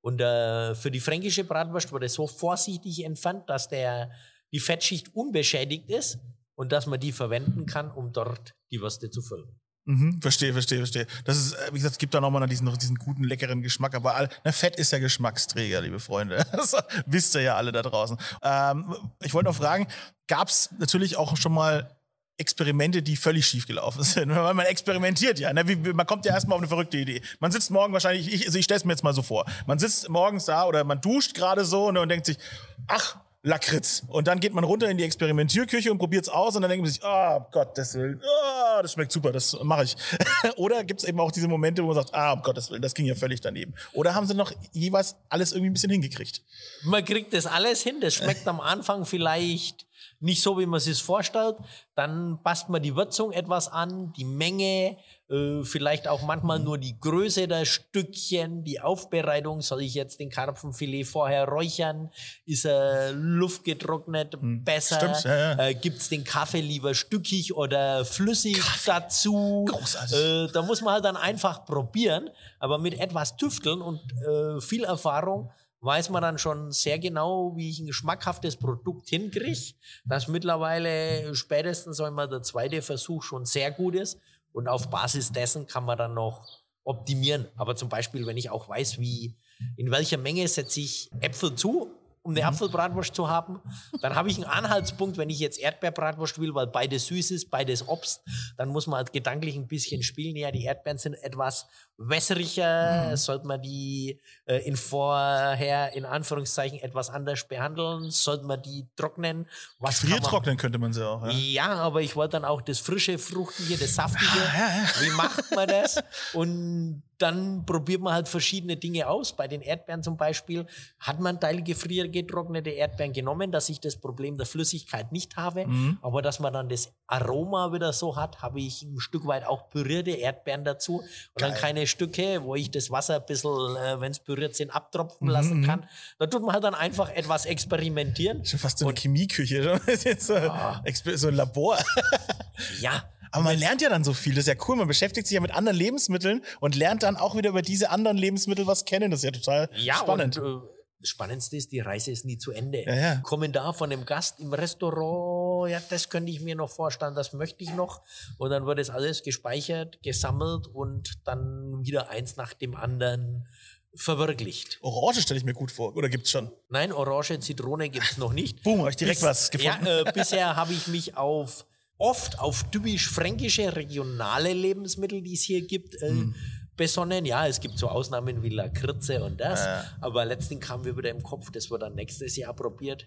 C: Und äh, für die fränkische Bratwurst wurde so vorsichtig entfernt, dass der, die Fettschicht unbeschädigt ist und dass man die verwenden kann, um dort die Würste zu füllen.
A: Mhm, verstehe, verstehe, verstehe. Das ist, äh, wie gesagt, es gibt da nochmal diesen, diesen guten, leckeren Geschmack. Aber all, na, Fett ist ja Geschmacksträger, liebe Freunde. Das wisst ihr ja alle da draußen. Ähm, ich wollte noch fragen, gab es natürlich auch schon mal Experimente, die völlig schief gelaufen sind. Man experimentiert ja. Ne? Man kommt ja erstmal auf eine verrückte Idee. Man sitzt morgen wahrscheinlich, ich, also ich stelle es mir jetzt mal so vor. Man sitzt morgens da oder man duscht gerade so ne, und denkt sich, ach, Lakritz. Und dann geht man runter in die Experimentierküche und probiert es aus und dann denkt man sich, ah, Gottes Willen, ah, das schmeckt super, das mache ich. Oder gibt es eben auch diese Momente, wo man sagt, ah, um Gottes Willen, das ging ja völlig daneben. Oder haben sie noch jeweils alles irgendwie ein bisschen hingekriegt?
C: Man kriegt das alles hin. Das schmeckt am Anfang vielleicht nicht so, wie man sich vorstellt. Dann passt man die Würzung etwas an, die Menge, äh, vielleicht auch manchmal nur die Größe der Stückchen, die Aufbereitung. Soll ich jetzt den Karpfenfilet vorher räuchern? Ist er luftgetrocknet besser?
A: Stimmt, ja, ja.
C: Äh, Gibt es den Kaffee lieber stückig oder flüssig dazu?
A: Großartig.
C: Äh, da muss man halt dann einfach probieren, aber mit etwas Tüfteln und äh, viel Erfahrung weiß man dann schon sehr genau, wie ich ein geschmackhaftes Produkt hinkriege, das mittlerweile spätestens einmal der zweite Versuch schon sehr gut ist und auf Basis dessen kann man dann noch optimieren. Aber zum Beispiel, wenn ich auch weiß, wie, in welcher Menge setze ich Äpfel zu, um eine Apfelbratwurst zu haben, dann habe ich einen Anhaltspunkt, wenn ich jetzt Erdbeerbratwurst will, weil beides süß ist, beides Obst, dann muss man halt gedanklich ein bisschen spielen. Ja, die Erdbeeren sind etwas wässriger, sollte man die äh, in vorher, in Anführungszeichen, etwas anders behandeln, sollte man die trocknen. Was kann man-
A: Friertrocknen könnte man sie auch. Ja?
C: ja, aber ich wollte dann auch das frische, fruchtige, das saftige.
A: Ah,
C: Wie macht man das? Und dann probiert man halt verschiedene Dinge aus. Bei den Erdbeeren zum Beispiel hat man Teil gefriergetrocknete Erdbeeren genommen, dass ich das Problem der Flüssigkeit nicht habe.
A: Mhm.
C: Aber dass man dann das Aroma wieder so hat, habe ich ein Stück weit auch pürierte Erdbeeren dazu. Und dann
A: Geil.
C: keine Stücke, wo ich das Wasser ein bisschen, äh, wenn es püriert sind, abtropfen
A: Mhm,
C: lassen kann. Da tut man halt dann einfach etwas experimentieren.
A: Schon fast so eine Chemieküche. Das ist jetzt so,
C: Ah.
A: So ein Labor.
C: Ja,
A: Aber man lernt ja dann so viel. Das ist ja cool. Man beschäftigt sich ja mit anderen Lebensmitteln und lernt dann auch wieder über diese anderen Lebensmittel was kennen. Das ist ja total
C: Ja,
A: spannend.
C: Und, äh, das Spannendste ist, die Reise ist nie zu Ende.
A: Ja, ja.
C: Kommentar von dem Gast im Restaurant, ja, das könnte ich mir noch vorstellen, das möchte ich noch. Und dann wird es alles gespeichert, gesammelt und dann wieder eins nach dem anderen verwirklicht.
A: Orange stelle ich mir gut vor. Oder gibt's schon?
C: Nein, Orange, Zitrone gibt es noch nicht.
A: Boom, habe ich direkt
C: Bis-
A: was gefunden.
C: Ja, äh, bisher habe ich mich auf oft auf typisch fränkische regionale Lebensmittel, die es hier gibt, äh,
A: Hm.
C: besonnen. Ja, es gibt so Ausnahmen wie Lakritze und das. Aber letztendlich kam mir wieder im Kopf, das wird dann nächstes Jahr probiert.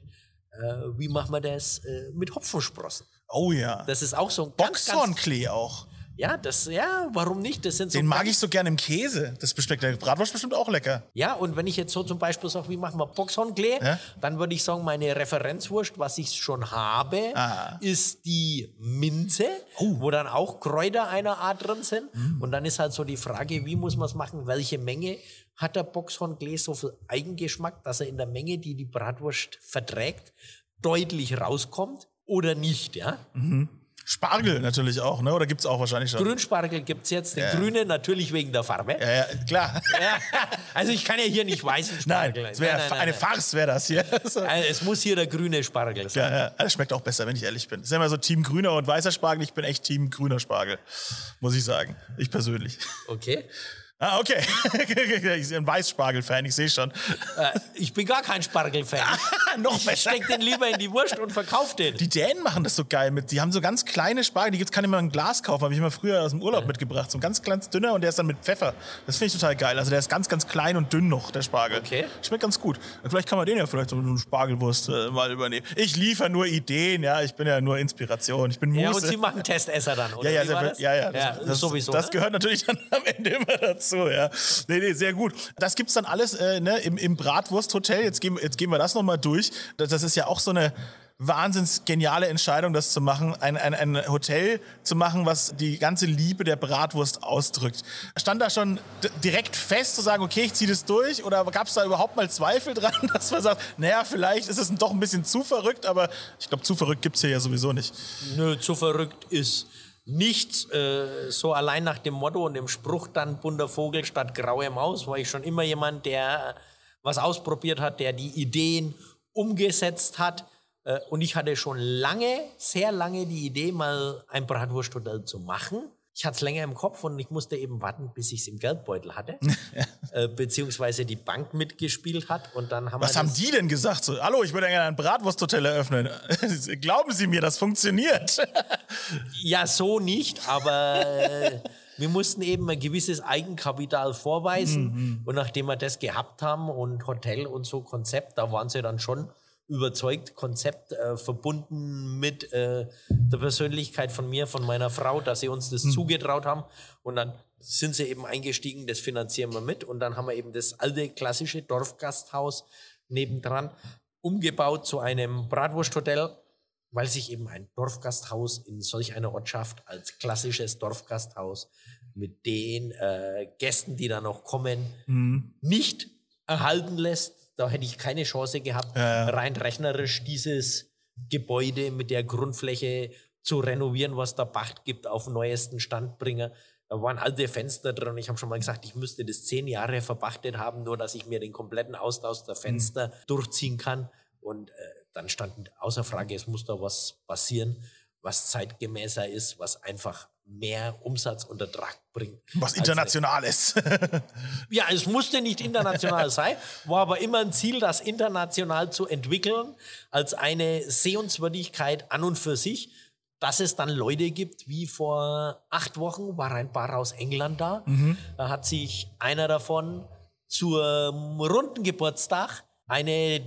C: Äh, wie machen wir das äh, mit Hopfensprossen?
A: Oh ja.
C: Das ist auch so ein ganz, ganz
A: Boxhornklee auch.
C: Ja, das ja, warum nicht? Das sind so
A: Den mag ich so gerne im Käse. Das beschmeckt der Bratwurst bestimmt auch lecker.
C: Ja, und wenn ich jetzt so zum Beispiel sage, wie machen wir Boxhornklee,
A: Ja.
C: dann würde ich sagen, meine Referenzwurst, was ich schon habe,
A: Ah.
C: ist die Minze,
A: Oh.
C: wo dann auch Kräuter einer Art drin sind.
A: Mm.
C: Und dann ist halt so die Frage, wie muss man es machen, welche Menge hat der Boxhornklee so viel Eigengeschmack, dass er in der Menge, die die Bratwurst verträgt, deutlich rauskommt oder nicht, ja?
A: Spargel natürlich auch, ne? Oder gibt's auch wahrscheinlich schon?
C: Grünspargel gibt es jetzt, den grünen natürlich wegen der Farbe.
A: Ja, ja, klar.
C: Ja, also ich kann ja hier nicht weißen
A: Nein,
C: Spargel.
A: es wäre
C: Nein, nein,
A: eine
C: nein.
A: Farce, wäre das hier.
C: Also es muss hier der grüne Spargel sein.
A: Ja, ja, das schmeckt auch besser, wenn ich ehrlich bin. Es ist ja immer so Team grüner und weißer Spargel. Ich bin echt Team grüner Spargel, muss ich sagen. Ich persönlich.
C: Okay.
A: Ah, okay. ich bin ein Weißspargel-Fan, ich sehe schon.
C: Äh, ich bin gar kein Spargel-Fan.
A: Noch
C: Ich
A: besser.
C: steck den lieber in die Wurst und verkauf den.
A: Die Dänen machen das so geil mit. Die haben so ganz kleine Spargel, die gibt's kann ich mal ein Glas kaufen, habe ich immer früher aus dem Urlaub mitgebracht. So ein ganz kleines dünner und der ist dann mit Pfeffer. Das finde ich total geil. Also der ist ganz, ganz klein und dünn noch, der Spargel.
C: Okay.
A: Schmeckt ganz gut. Vielleicht kann man den ja vielleicht so eine Spargelwurst äh, mal übernehmen. Ich liefere nur Ideen, ja. Ich bin ja nur Inspiration. Ich bin Muse.
C: ja, und Sie machen Testesser dann, oder?
A: Ja, ja,
C: das?
A: ja, ja, das,
C: ja
A: das,
C: sowieso.
A: Das
C: ne?
A: gehört natürlich dann am Ende immer dazu, ja. Nee, nee, sehr gut. Das gibt's dann alles äh, ne, im, im Bratwursthotel. Jetzt gehen, jetzt gehen wir das nochmal durch. Das, das ist ja auch so eine wahnsinns geniale Entscheidung, das zu machen, ein, ein, ein Hotel zu machen, was die ganze Liebe der Bratwurst ausdrückt. Stand da schon direkt fest zu sagen, okay, ich ziehe das durch? Oder gab es da überhaupt mal Zweifel dran, dass man sagt, naja, vielleicht ist es doch ein bisschen zu verrückt, aber ich glaube, zu verrückt gibt's hier ja sowieso nicht.
C: Nö, zu verrückt ist nichts. Äh, so allein nach dem Motto und dem Spruch dann bunter Vogel statt graue Maus, war ich schon immer jemand, der was ausprobiert hat, der die Ideen umgesetzt hat. Äh, und ich hatte schon lange, sehr lange die Idee, mal ein Bratwursthotel zu machen. Ich hatte es länger im Kopf und ich musste eben warten, bis ich es im Geldbeutel hatte, äh, beziehungsweise die Bank mitgespielt hat. Und dann haben
A: Was haben die denn gesagt? So, hallo, ich würde gerne ein Bratwursthotel eröffnen. Glauben Sie mir, das funktioniert.
C: Ja, so nicht, aber äh, wir mussten eben ein gewisses Eigenkapital vorweisen. Und nachdem wir das gehabt haben und Hotel und so Konzept, da waren sie dann schon überzeugt, Konzept äh, verbunden mit äh, der Persönlichkeit von mir, von meiner Frau, dass sie uns das zugetraut haben. Und dann sind sie eben eingestiegen, das finanzieren wir mit. Und dann haben wir eben das alte klassische Dorfgasthaus nebendran umgebaut zu einem Bratwursthotel weil sich eben ein Dorfgasthaus in solch einer Ortschaft als klassisches Dorfgasthaus mit den äh, Gästen, die da noch kommen, nicht erhalten lässt. Da hätte ich keine Chance gehabt, rein rechnerisch dieses Gebäude mit der Grundfläche zu renovieren, was der Pacht gibt, auf den neuesten Stand bringen. Da waren alte Fenster drin. Ich habe schon mal gesagt, ich müsste das zehn Jahre verpachtet haben, nur dass ich mir den kompletten Austausch der Fenster durchziehen kann. Und äh, dann stand außer Frage, es muss da was passieren, was zeitgemäßer ist, was einfach mehr Umsatz und Ertrag bringt.
A: Was
C: als
A: international ist.
C: ja, es musste nicht international sein, war aber immer ein Ziel, das international zu entwickeln, als eine Sehenswürdigkeit an und für sich. Dass es dann Leute gibt, wie vor acht Wochen war ein Paar aus England da. Da hat sich einer davon zum runden Geburtstag eine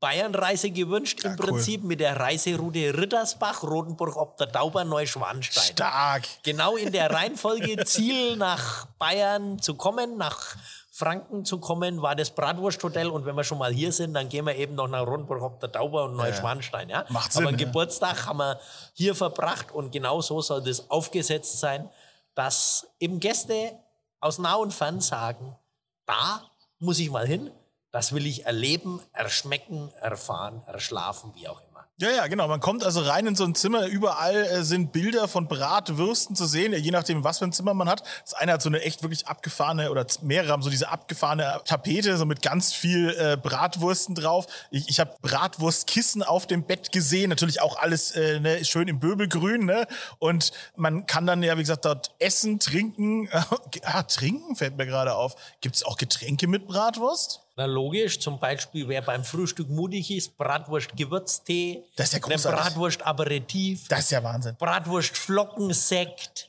C: Bayernreise gewünscht, im
A: cool.
C: Prinzip mit der Reiseroute Rittersbach, Rotenburg ob der Tauber, Neuschwanstein.
A: Stark.
C: Genau in der Reihenfolge Ziel nach Bayern zu kommen, nach Franken zu kommen, war das Bratwursthotel. Und wenn wir schon mal hier sind, dann gehen wir eben noch nach Rundburg ob der Tauber und Neuschwanstein. Ja?
A: Macht Sinn,
C: Aber
A: ja.
C: Geburtstag haben wir hier verbracht und genau so soll das aufgesetzt sein, dass eben Gäste aus nah und fern sagen, da muss ich mal hin, das will ich erleben, erschmecken, erfahren, erschlafen, wie auch immer.
A: Ja, ja, genau. Man kommt also rein in so ein Zimmer. Überall äh, sind Bilder von Bratwürsten zu sehen, je nachdem, was für ein Zimmer man hat. Das eine hat so eine echt wirklich abgefahrene, oder mehrere haben so diese abgefahrene Tapete, so mit ganz viel äh, Bratwursten drauf. Ich, ich habe Bratwurstkissen auf dem Bett gesehen. Natürlich auch alles äh, ne, schön im Böbelgrün. Ne? Und man kann dann ja, wie gesagt, dort essen, trinken. ah, trinken fällt mir gerade auf. Gibt es auch Getränke mit Bratwurst?
C: Na logisch, zum Beispiel, wer beim Frühstück mutig ist, Bratwurst Gewürztee,
A: Das ist ja großartig.
C: Bratwurst Aperitif,
A: Das ist ja Wahnsinn.
C: Bratwurst Flockensekt,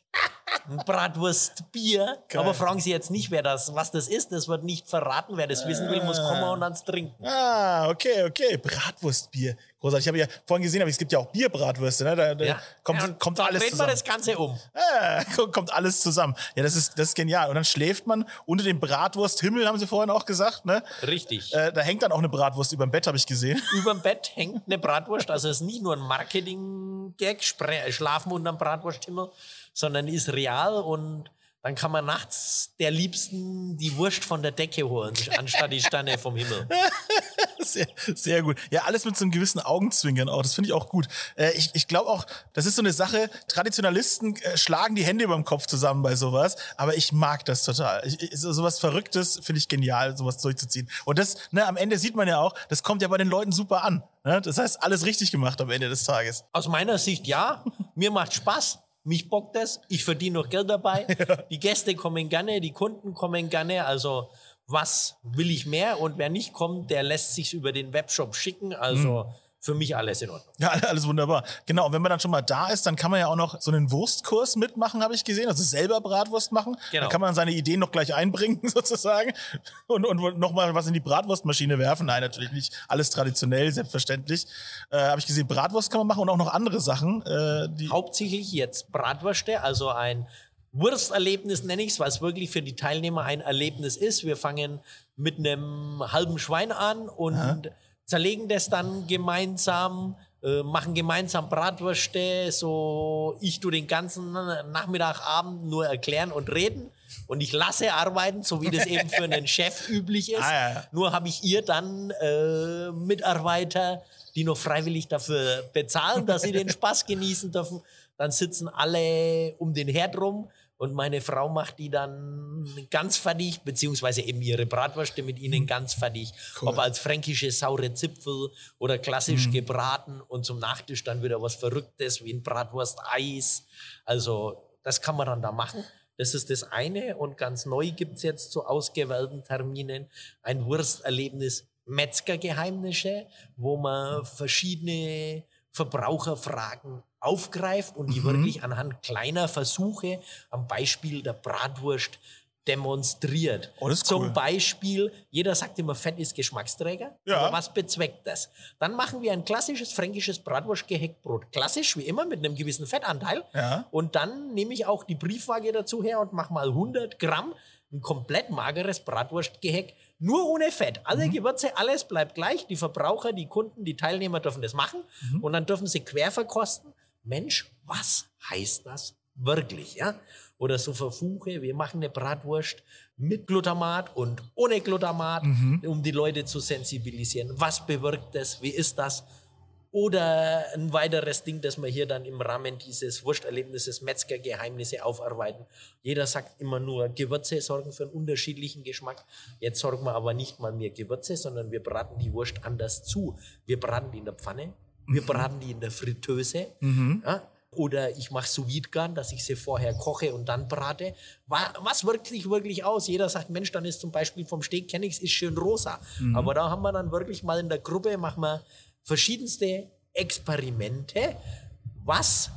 C: ein Bratwurst Bier.
A: Geil.
C: Aber fragen Sie jetzt nicht, wer das, was das ist. Das wird nicht verraten. Wer das wissen will, muss kommen und ans trinken.
A: Ah, okay, okay. Bratwurstbier. Großartig. Ich habe ja vorhin gesehen, aber es gibt ja auch Bierbratwürste. Ne? Da, da
C: Ja.
A: kommt,
C: Ja,
A: kommt alles
C: drehen wir
A: zusammen.
C: das Ganze um.
A: Ah, kommt alles zusammen. Ja, das ist, das ist genial. Und dann schläft man unter dem Bratwursthimmel, haben sie vorhin auch gesagt. Ne?
C: Richtig.
A: Äh, da hängt dann auch eine Bratwurst über dem Bett, habe ich gesehen.
C: Überm Bett hängt eine Bratwurst. Also es ist nicht nur ein Marketing-Gag, schlafen unterm Bratwursthimmel, sondern ist real und dann kann man nachts der Liebsten die Wurst von der Decke holen, anstatt die Sterne vom Himmel.
A: Sehr, sehr gut. Ja, alles mit so einem gewissen Augenzwinkern auch. Das finde ich auch gut. Äh, ich ich glaube auch, das ist so eine Sache, Traditionalisten äh, schlagen die Hände über dem Kopf zusammen bei sowas, aber ich mag das total. Ich, ich, so, sowas Verrücktes finde ich genial, sowas durchzuziehen. Und das, ne, am Ende sieht man ja auch, das kommt ja bei den Leuten super an. Ne? Das heißt, alles richtig gemacht am Ende des Tages.
C: Aus meiner Sicht ja, mir macht Spaß. Mich bockt das, ich verdiene noch Geld dabei. Die Gäste kommen gerne, die Kunden kommen gerne. Also was will ich mehr? Und wer nicht kommt, der lässt sich über den Webshop schicken. Also für mich alles in Ordnung.
A: Ja, alles wunderbar. Genau, und wenn man dann schon mal da ist, dann kann man ja auch noch so einen Wurstkurs mitmachen, habe ich gesehen. Also selber Bratwurst machen.
C: Genau.
A: Da kann man seine Ideen noch gleich einbringen, sozusagen. Und, und noch mal was in die Bratwurstmaschine werfen. Nein, natürlich nicht. Alles traditionell, selbstverständlich. Äh, habe ich gesehen, Bratwurst kann man machen und auch noch andere Sachen. Äh, die,
C: Hauptsächlich jetzt Bratwürste, also ein Wursterlebnis nenne ich es, weil es wirklich für die Teilnehmer ein Erlebnis ist. Wir fangen mit einem halben Schwein an und zerlegen das dann gemeinsam, äh, machen gemeinsam Bratwürste. So, ich tu den ganzen Nachmittag, Abend nur erklären und reden. Und ich lasse arbeiten, so wie das eben für einen Chef üblich ist.
A: Ah, ja, ja.
C: Nur habe ich ihr dann äh, Mitarbeiter, die noch freiwillig dafür bezahlen, dass sie den Spaß genießen dürfen. Dann sitzen alle um den Herd rum und meine Frau macht die dann ganz fertig, beziehungsweise eben ihre Bratwürste mit ihnen ganz fertig. Ob als fränkische saure Zipfel oder klassisch gebraten und zum Nachtisch dann wieder was Verrücktes wie ein Bratwurst-Eis. Also das kann man dann da machen. Das ist das eine. Und ganz neu gibt es jetzt zu ausgewählten Terminen ein Wursterlebnis Metzgergeheimnisse, wo man verschiedene Verbraucherfragen aufgreift und die wirklich anhand kleiner Versuche am Beispiel der Bratwurst demonstriert.
A: Oh,
C: Zum
A: cool.
C: Beispiel, jeder sagt immer, Fett ist Geschmacksträger.
A: Ja.
C: Aber was bezweckt das? Dann machen wir ein klassisches fränkisches Bratwurstgeheckbrot. Klassisch, wie immer, mit einem gewissen Fettanteil.
A: Ja.
C: Und dann nehme ich auch die Briefwaage dazu her und mache mal 100 Gramm ein komplett mageres Bratwurstgeheck, nur ohne Fett. Alle
A: Mhm.
C: Gewürze, alles bleibt gleich. Die Verbraucher, die Kunden, die Teilnehmer dürfen das machen.
A: Mhm.
C: Und dann dürfen sie quer verkosten. Mensch, was heißt das wirklich? Ja? Oder so Versuche, wir machen eine Bratwurst mit Glutamat und ohne Glutamat,
A: Mhm.
C: um die Leute zu sensibilisieren. Was bewirkt das? Wie ist das? Oder ein weiteres Ding, das wir hier dann im Rahmen dieses Wurscherlebnisses Metzgergeheimnisse aufarbeiten. Jeder sagt immer nur, Gewürze sorgen für einen unterschiedlichen Geschmack. Jetzt sorgen wir aber nicht mal mehr Gewürze, sondern wir braten die Wurst anders zu. Wir braten die in der Pfanne, wir braten die in der Fritteuse. Ja? Oder ich mache sous vide dass ich sie vorher koche und dann brate. Wa- Was wirkt sich wirklich aus? Jeder sagt, Mensch, dann ist zum Beispiel vom Steak, kenne ich ist schön rosa. Aber da haben wir dann wirklich mal in der Gruppe, machen wir verschiedenste Experimente, was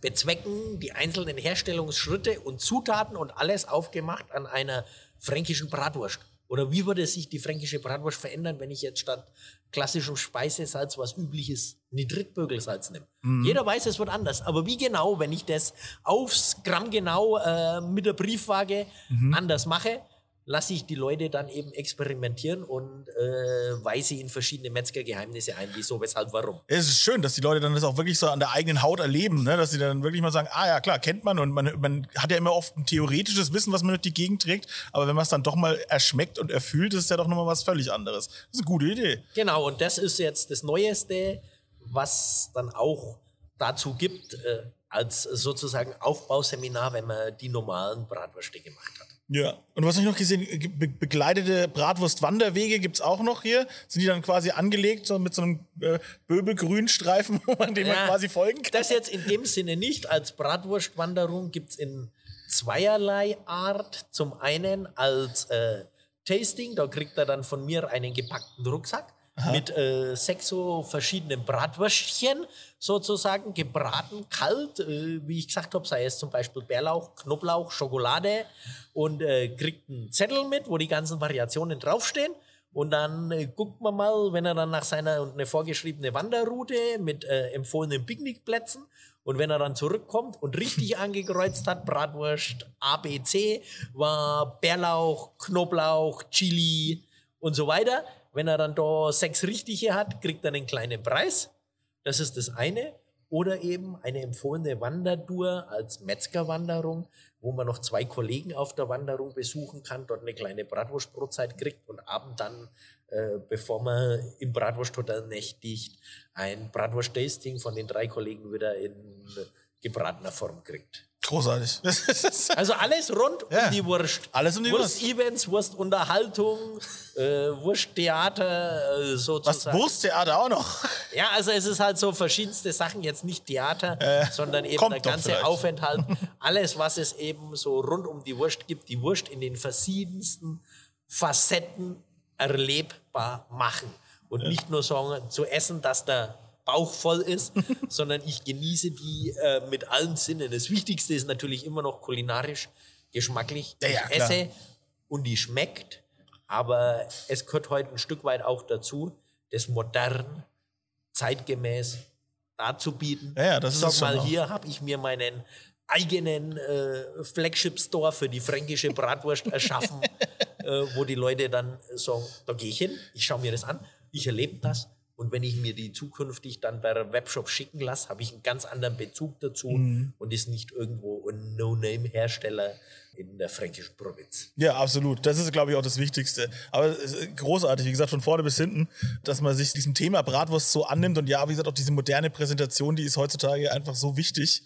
C: bezwecken die einzelnen Herstellungsschritte und Zutaten und alles aufgemacht an einer fränkischen Bratwurst. Oder wie würde sich die fränkische Bratwurst verändern, wenn ich jetzt statt klassischem Speisesalz was übliches Nitritbögelsalz nehme? Jeder weiß, es wird anders. Aber wie genau, wenn ich das aufs Gramm genau äh, mit der Briefwaage anders mache, lasse ich die Leute dann eben experimentieren und äh, weise ihnen verschiedene Metzgergeheimnisse ein, wieso, weshalb, warum.
A: Es ist schön, dass die Leute dann das auch wirklich so an der eigenen Haut erleben, ne? dass sie dann wirklich mal sagen, ah ja klar, kennt man und man, man hat ja immer oft ein theoretisches Wissen, was man durch die Gegend trägt, aber wenn man es dann doch mal erschmeckt und erfüllt, ist es ja doch nochmal was völlig anderes. Das ist eine gute Idee.
C: Genau, und das ist jetzt das Neueste, was dann auch dazu gibt, äh, als sozusagen Aufbauseminar, wenn man die normalen Bratwürste gemacht hat.
A: Ja. Und was habe ich noch gesehen? Be begleitete Bratwurst-Wanderwege gibt es auch noch hier. Sind die dann quasi angelegt, so mit so einem äh, Böbelgrünstreifen, dem man
C: Ja,
A: quasi folgen kann?
C: Das jetzt in dem Sinne nicht. Als Bratwurstwanderung gibt es in zweierlei Art. Zum einen als äh, Tasting. Da kriegt er dann von mir einen gepackten Rucksack mit äh, sechs so verschiedenen Bratwürstchen sozusagen, gebraten, kalt, äh, wie ich gesagt habe, sei es zum Beispiel Bärlauch, Knoblauch, Schokolade und äh, kriegt einen Zettel mit, wo die ganzen Variationen draufstehen. Und dann äh, guckt man mal, wenn er dann nach seiner eine vorgeschriebene Wanderroute mit äh, empfohlenen Picknickplätzen und wenn er dann zurückkommt und richtig angekreuzt hat, Bratwurst ABC, war Bärlauch, Knoblauch, Chili und so weiter. Wenn er dann da sechs richtige hat, kriegt er einen kleinen Preis. Das ist das eine. Oder eben eine empfohlene Wandertour als Metzgerwanderung, wo man noch zwei Kollegen auf der Wanderung besuchen kann, dort eine kleine Bratwurstbrotzeit kriegt und abend dann, äh, bevor man im Bratwursthotel nächtigt, ein Bratwurst-Tasting von den drei Kollegen wieder in gebratener Form kriegt.
A: Großartig.
C: Also alles rund
A: Ja.
C: um die Wurst.
A: Alles um die Wurst.
C: Wurst-Events, Wurstunterhaltung, äh, Wursttheater, äh,
A: Was
C: sozusagen.
A: Wursttheater auch noch.
C: Ja, also es ist halt so verschiedenste Sachen, jetzt nicht Theater, sondern eben der ganze
A: vielleicht.
C: Aufenthalt. Alles, was es eben so rund um die Wurst gibt, die Wurst in den verschiedensten Facetten erlebbar machen. Und nicht nur sagen, zu essen, dass der Bauch voll ist, sondern ich genieße die äh, mit allen Sinnen. Das Wichtigste ist natürlich immer noch kulinarisch, geschmacklich.
A: Ja, ja,
C: ich
A: klar.
C: esse und die schmeckt, aber es gehört heute ein Stück weit auch dazu, das modern, zeitgemäß darzubieten.
A: Ja, das
C: ich
A: ist
C: sag mal,
A: auch.
C: hier habe ich mir meinen eigenen äh, Flagship-Store für die fränkische Bratwurst erschaffen, äh, wo die Leute dann sagen, da gehe ich hin, ich schaue mir das an, ich erlebe das und wenn ich mir die zukünftig dann bei Webshop schicken lasse, habe ich einen ganz anderen Bezug dazu
A: Mhm.
C: und ist nicht irgendwo ein No-Name-Hersteller in der fränkischen Provinz.
A: Ja, absolut. Das ist, glaube ich, auch das Wichtigste. Aber es ist großartig, wie gesagt, von vorne bis hinten, dass man sich diesem Thema Bratwurst so annimmt. Und ja, wie gesagt, auch diese moderne Präsentation, die ist heutzutage einfach so wichtig.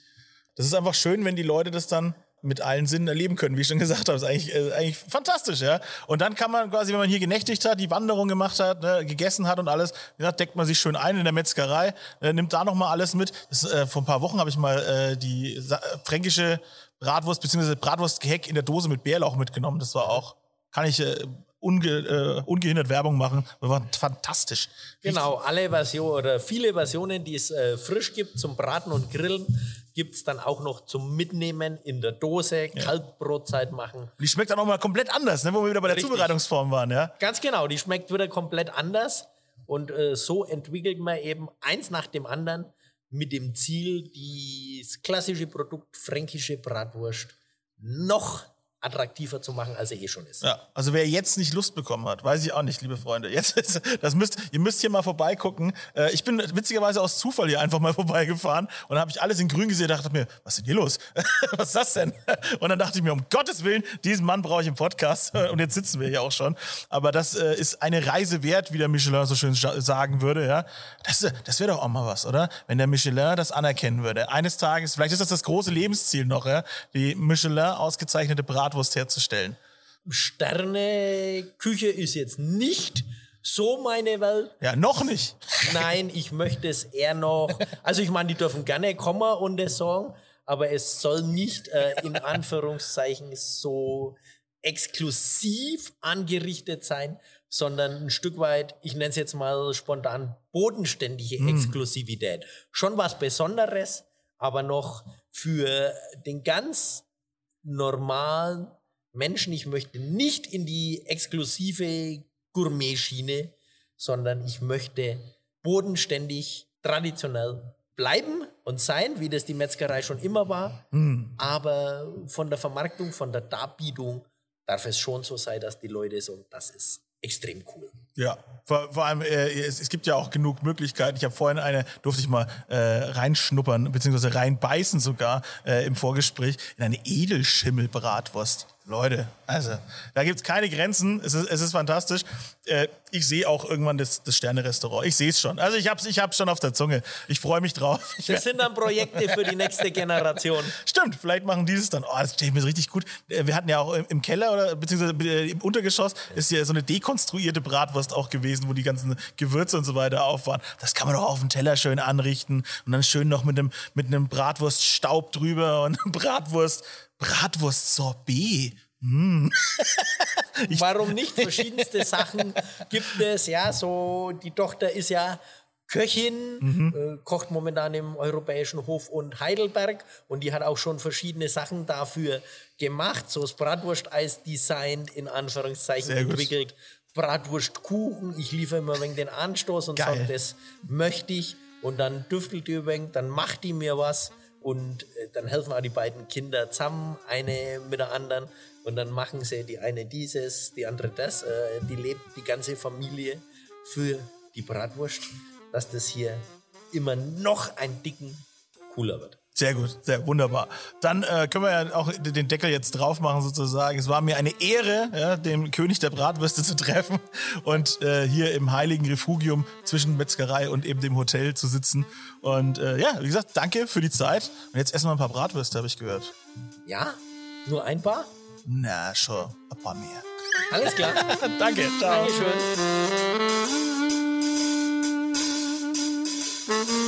A: Das ist einfach schön, wenn die Leute das dann mit allen Sinnen erleben können, wie ich schon gesagt habe. Das ist eigentlich, äh, eigentlich fantastisch, ja. Und dann kann man quasi, wenn man hier genächtigt hat, die Wanderung gemacht hat, ne, gegessen hat und alles, wie gesagt, deckt man sich schön ein in der Metzgerei, äh, nimmt da nochmal alles mit. Das, äh, vor ein paar Wochen habe ich mal äh, die Sa äh, fränkische Bratwurst bzw. Bratwurstgeheck in der Dose mit Bärlauch mitgenommen. Das war auch, kann ich äh, unge, äh, ungehindert Werbung machen. Das war fantastisch.
C: Genau, alle Versionen oder viele Versionen, die es äh, frisch gibt zum Braten und Grillen, gibt es dann auch noch zum Mitnehmen in der Dose, Kaltbrotzeit machen.
A: Die schmeckt dann auch mal komplett anders, ne, wo wir wieder bei der
C: Richtig.
A: Zubereitungsform waren, ja.
C: Ganz genau, die schmeckt wieder komplett anders. Und äh, so entwickelt man eben eins nach dem anderen mit dem Ziel, das klassische Produkt fränkische Bratwurst noch attraktiver zu machen, als er eh schon ist.
A: Ja, also wer jetzt nicht Lust bekommen hat, weiß ich auch nicht, liebe Freunde. Jetzt ist, das müsst, ihr müsst hier mal vorbeigucken. Äh, ich bin witzigerweise aus Zufall hier einfach mal vorbeigefahren und dann habe ich alles in grün gesehen und dachte mir, was ist denn hier los? was ist das denn? Und dann dachte ich mir, um Gottes Willen, diesen Mann brauche ich im Podcast und jetzt sitzen wir hier auch schon. Aber das äh, ist eine Reise wert, wie der Michelin so schön sagen würde. Ja, Das, das wäre doch auch mal was, oder? Wenn der Michelin das anerkennen würde. Eines Tages, vielleicht ist das das große Lebensziel noch, ja? die Michelin ausgezeichnete Bratwurst herzustellen.
C: Sterne-Küche ist jetzt nicht so meine Welt.
A: Ja, noch nicht.
C: Nein, ich möchte es eher noch. Also ich meine, die dürfen gerne kommen und das sagen, aber es soll nicht äh, in Anführungszeichen so exklusiv angerichtet sein, sondern ein Stück weit, ich nenne es jetzt mal spontan, bodenständige Exklusivität. Schon was Besonderes, aber noch für den ganz normalen Menschen. Ich möchte nicht in die exklusive Gourmet-Schiene, sondern ich möchte bodenständig, traditionell bleiben und sein, wie das die Metzgerei schon immer war. Aber von der Vermarktung, von der Darbietung darf es schon so sein, dass die Leute sagen, das ist extrem cool.
A: Ja, vor, vor allem, äh, es, es gibt ja auch genug Möglichkeiten. Ich habe vorhin eine, durfte ich mal äh, reinschnuppern, beziehungsweise reinbeißen sogar äh, im Vorgespräch, in eine Edelschimmelbratwurst. Leute, also, da gibt's keine Grenzen. Es ist, es ist fantastisch. Äh, ich sehe auch irgendwann das, das Sterne-Restaurant. Ich sehe es schon. Also, ich hab's, ich hab's schon auf der Zunge. Ich freue mich drauf.
C: Das sind dann Projekte für die nächste Generation.
A: Stimmt, vielleicht machen die es dann. Oh, das stelle ich mir richtig gut. Äh, Wir hatten ja auch im- im Keller oder beziehungsweise äh, im Untergeschoss ist ja so eine dekonstruierte Bratwurst auch gewesen, wo die ganzen Gewürze und so weiter auf waren. Das kann man doch auf dem Teller schön anrichten und dann schön noch mit einem mit einem Bratwurststaub drüber und Bratwurst Bratwurst Sorbet.
C: Warum nicht? Verschiedenste Sachen gibt es. Ja, so die Tochter ist ja Köchin, äh, kocht momentan im Europäischen Hof und Heidelberg und die hat auch schon verschiedene Sachen dafür gemacht. So das Bratwursteis designt, in Anführungszeichen
A: Sehr gut.
C: entwickelt. Bratwurstkuchen, ich liefere immer wegen den Anstoß und sage, das möchte ich. Und dann düftelt die wenig, dann macht die mir was und äh, dann helfen auch die beiden Kinder zusammen, eine mit der anderen. Und dann machen sie die eine dieses, die andere das. Äh, die lebt die ganze Familie für die Bratwurst, dass das hier immer noch ein dicken cooler wird.
A: Sehr gut, sehr wunderbar. Dann äh, können wir ja auch den Deckel jetzt drauf machen sozusagen. Es war mir eine Ehre, ja, den König der Bratwürste zu treffen und äh, hier im heiligen Refugium zwischen Metzgerei und eben dem Hotel zu sitzen. Und äh, ja, wie gesagt, danke für die Zeit. Und jetzt essen wir ein paar Bratwürste, habe ich gehört.
C: Ja? Nur ein paar?
A: Na, schon ein paar mehr.
C: Alles klar.
A: danke, ciao.
C: Dankeschön.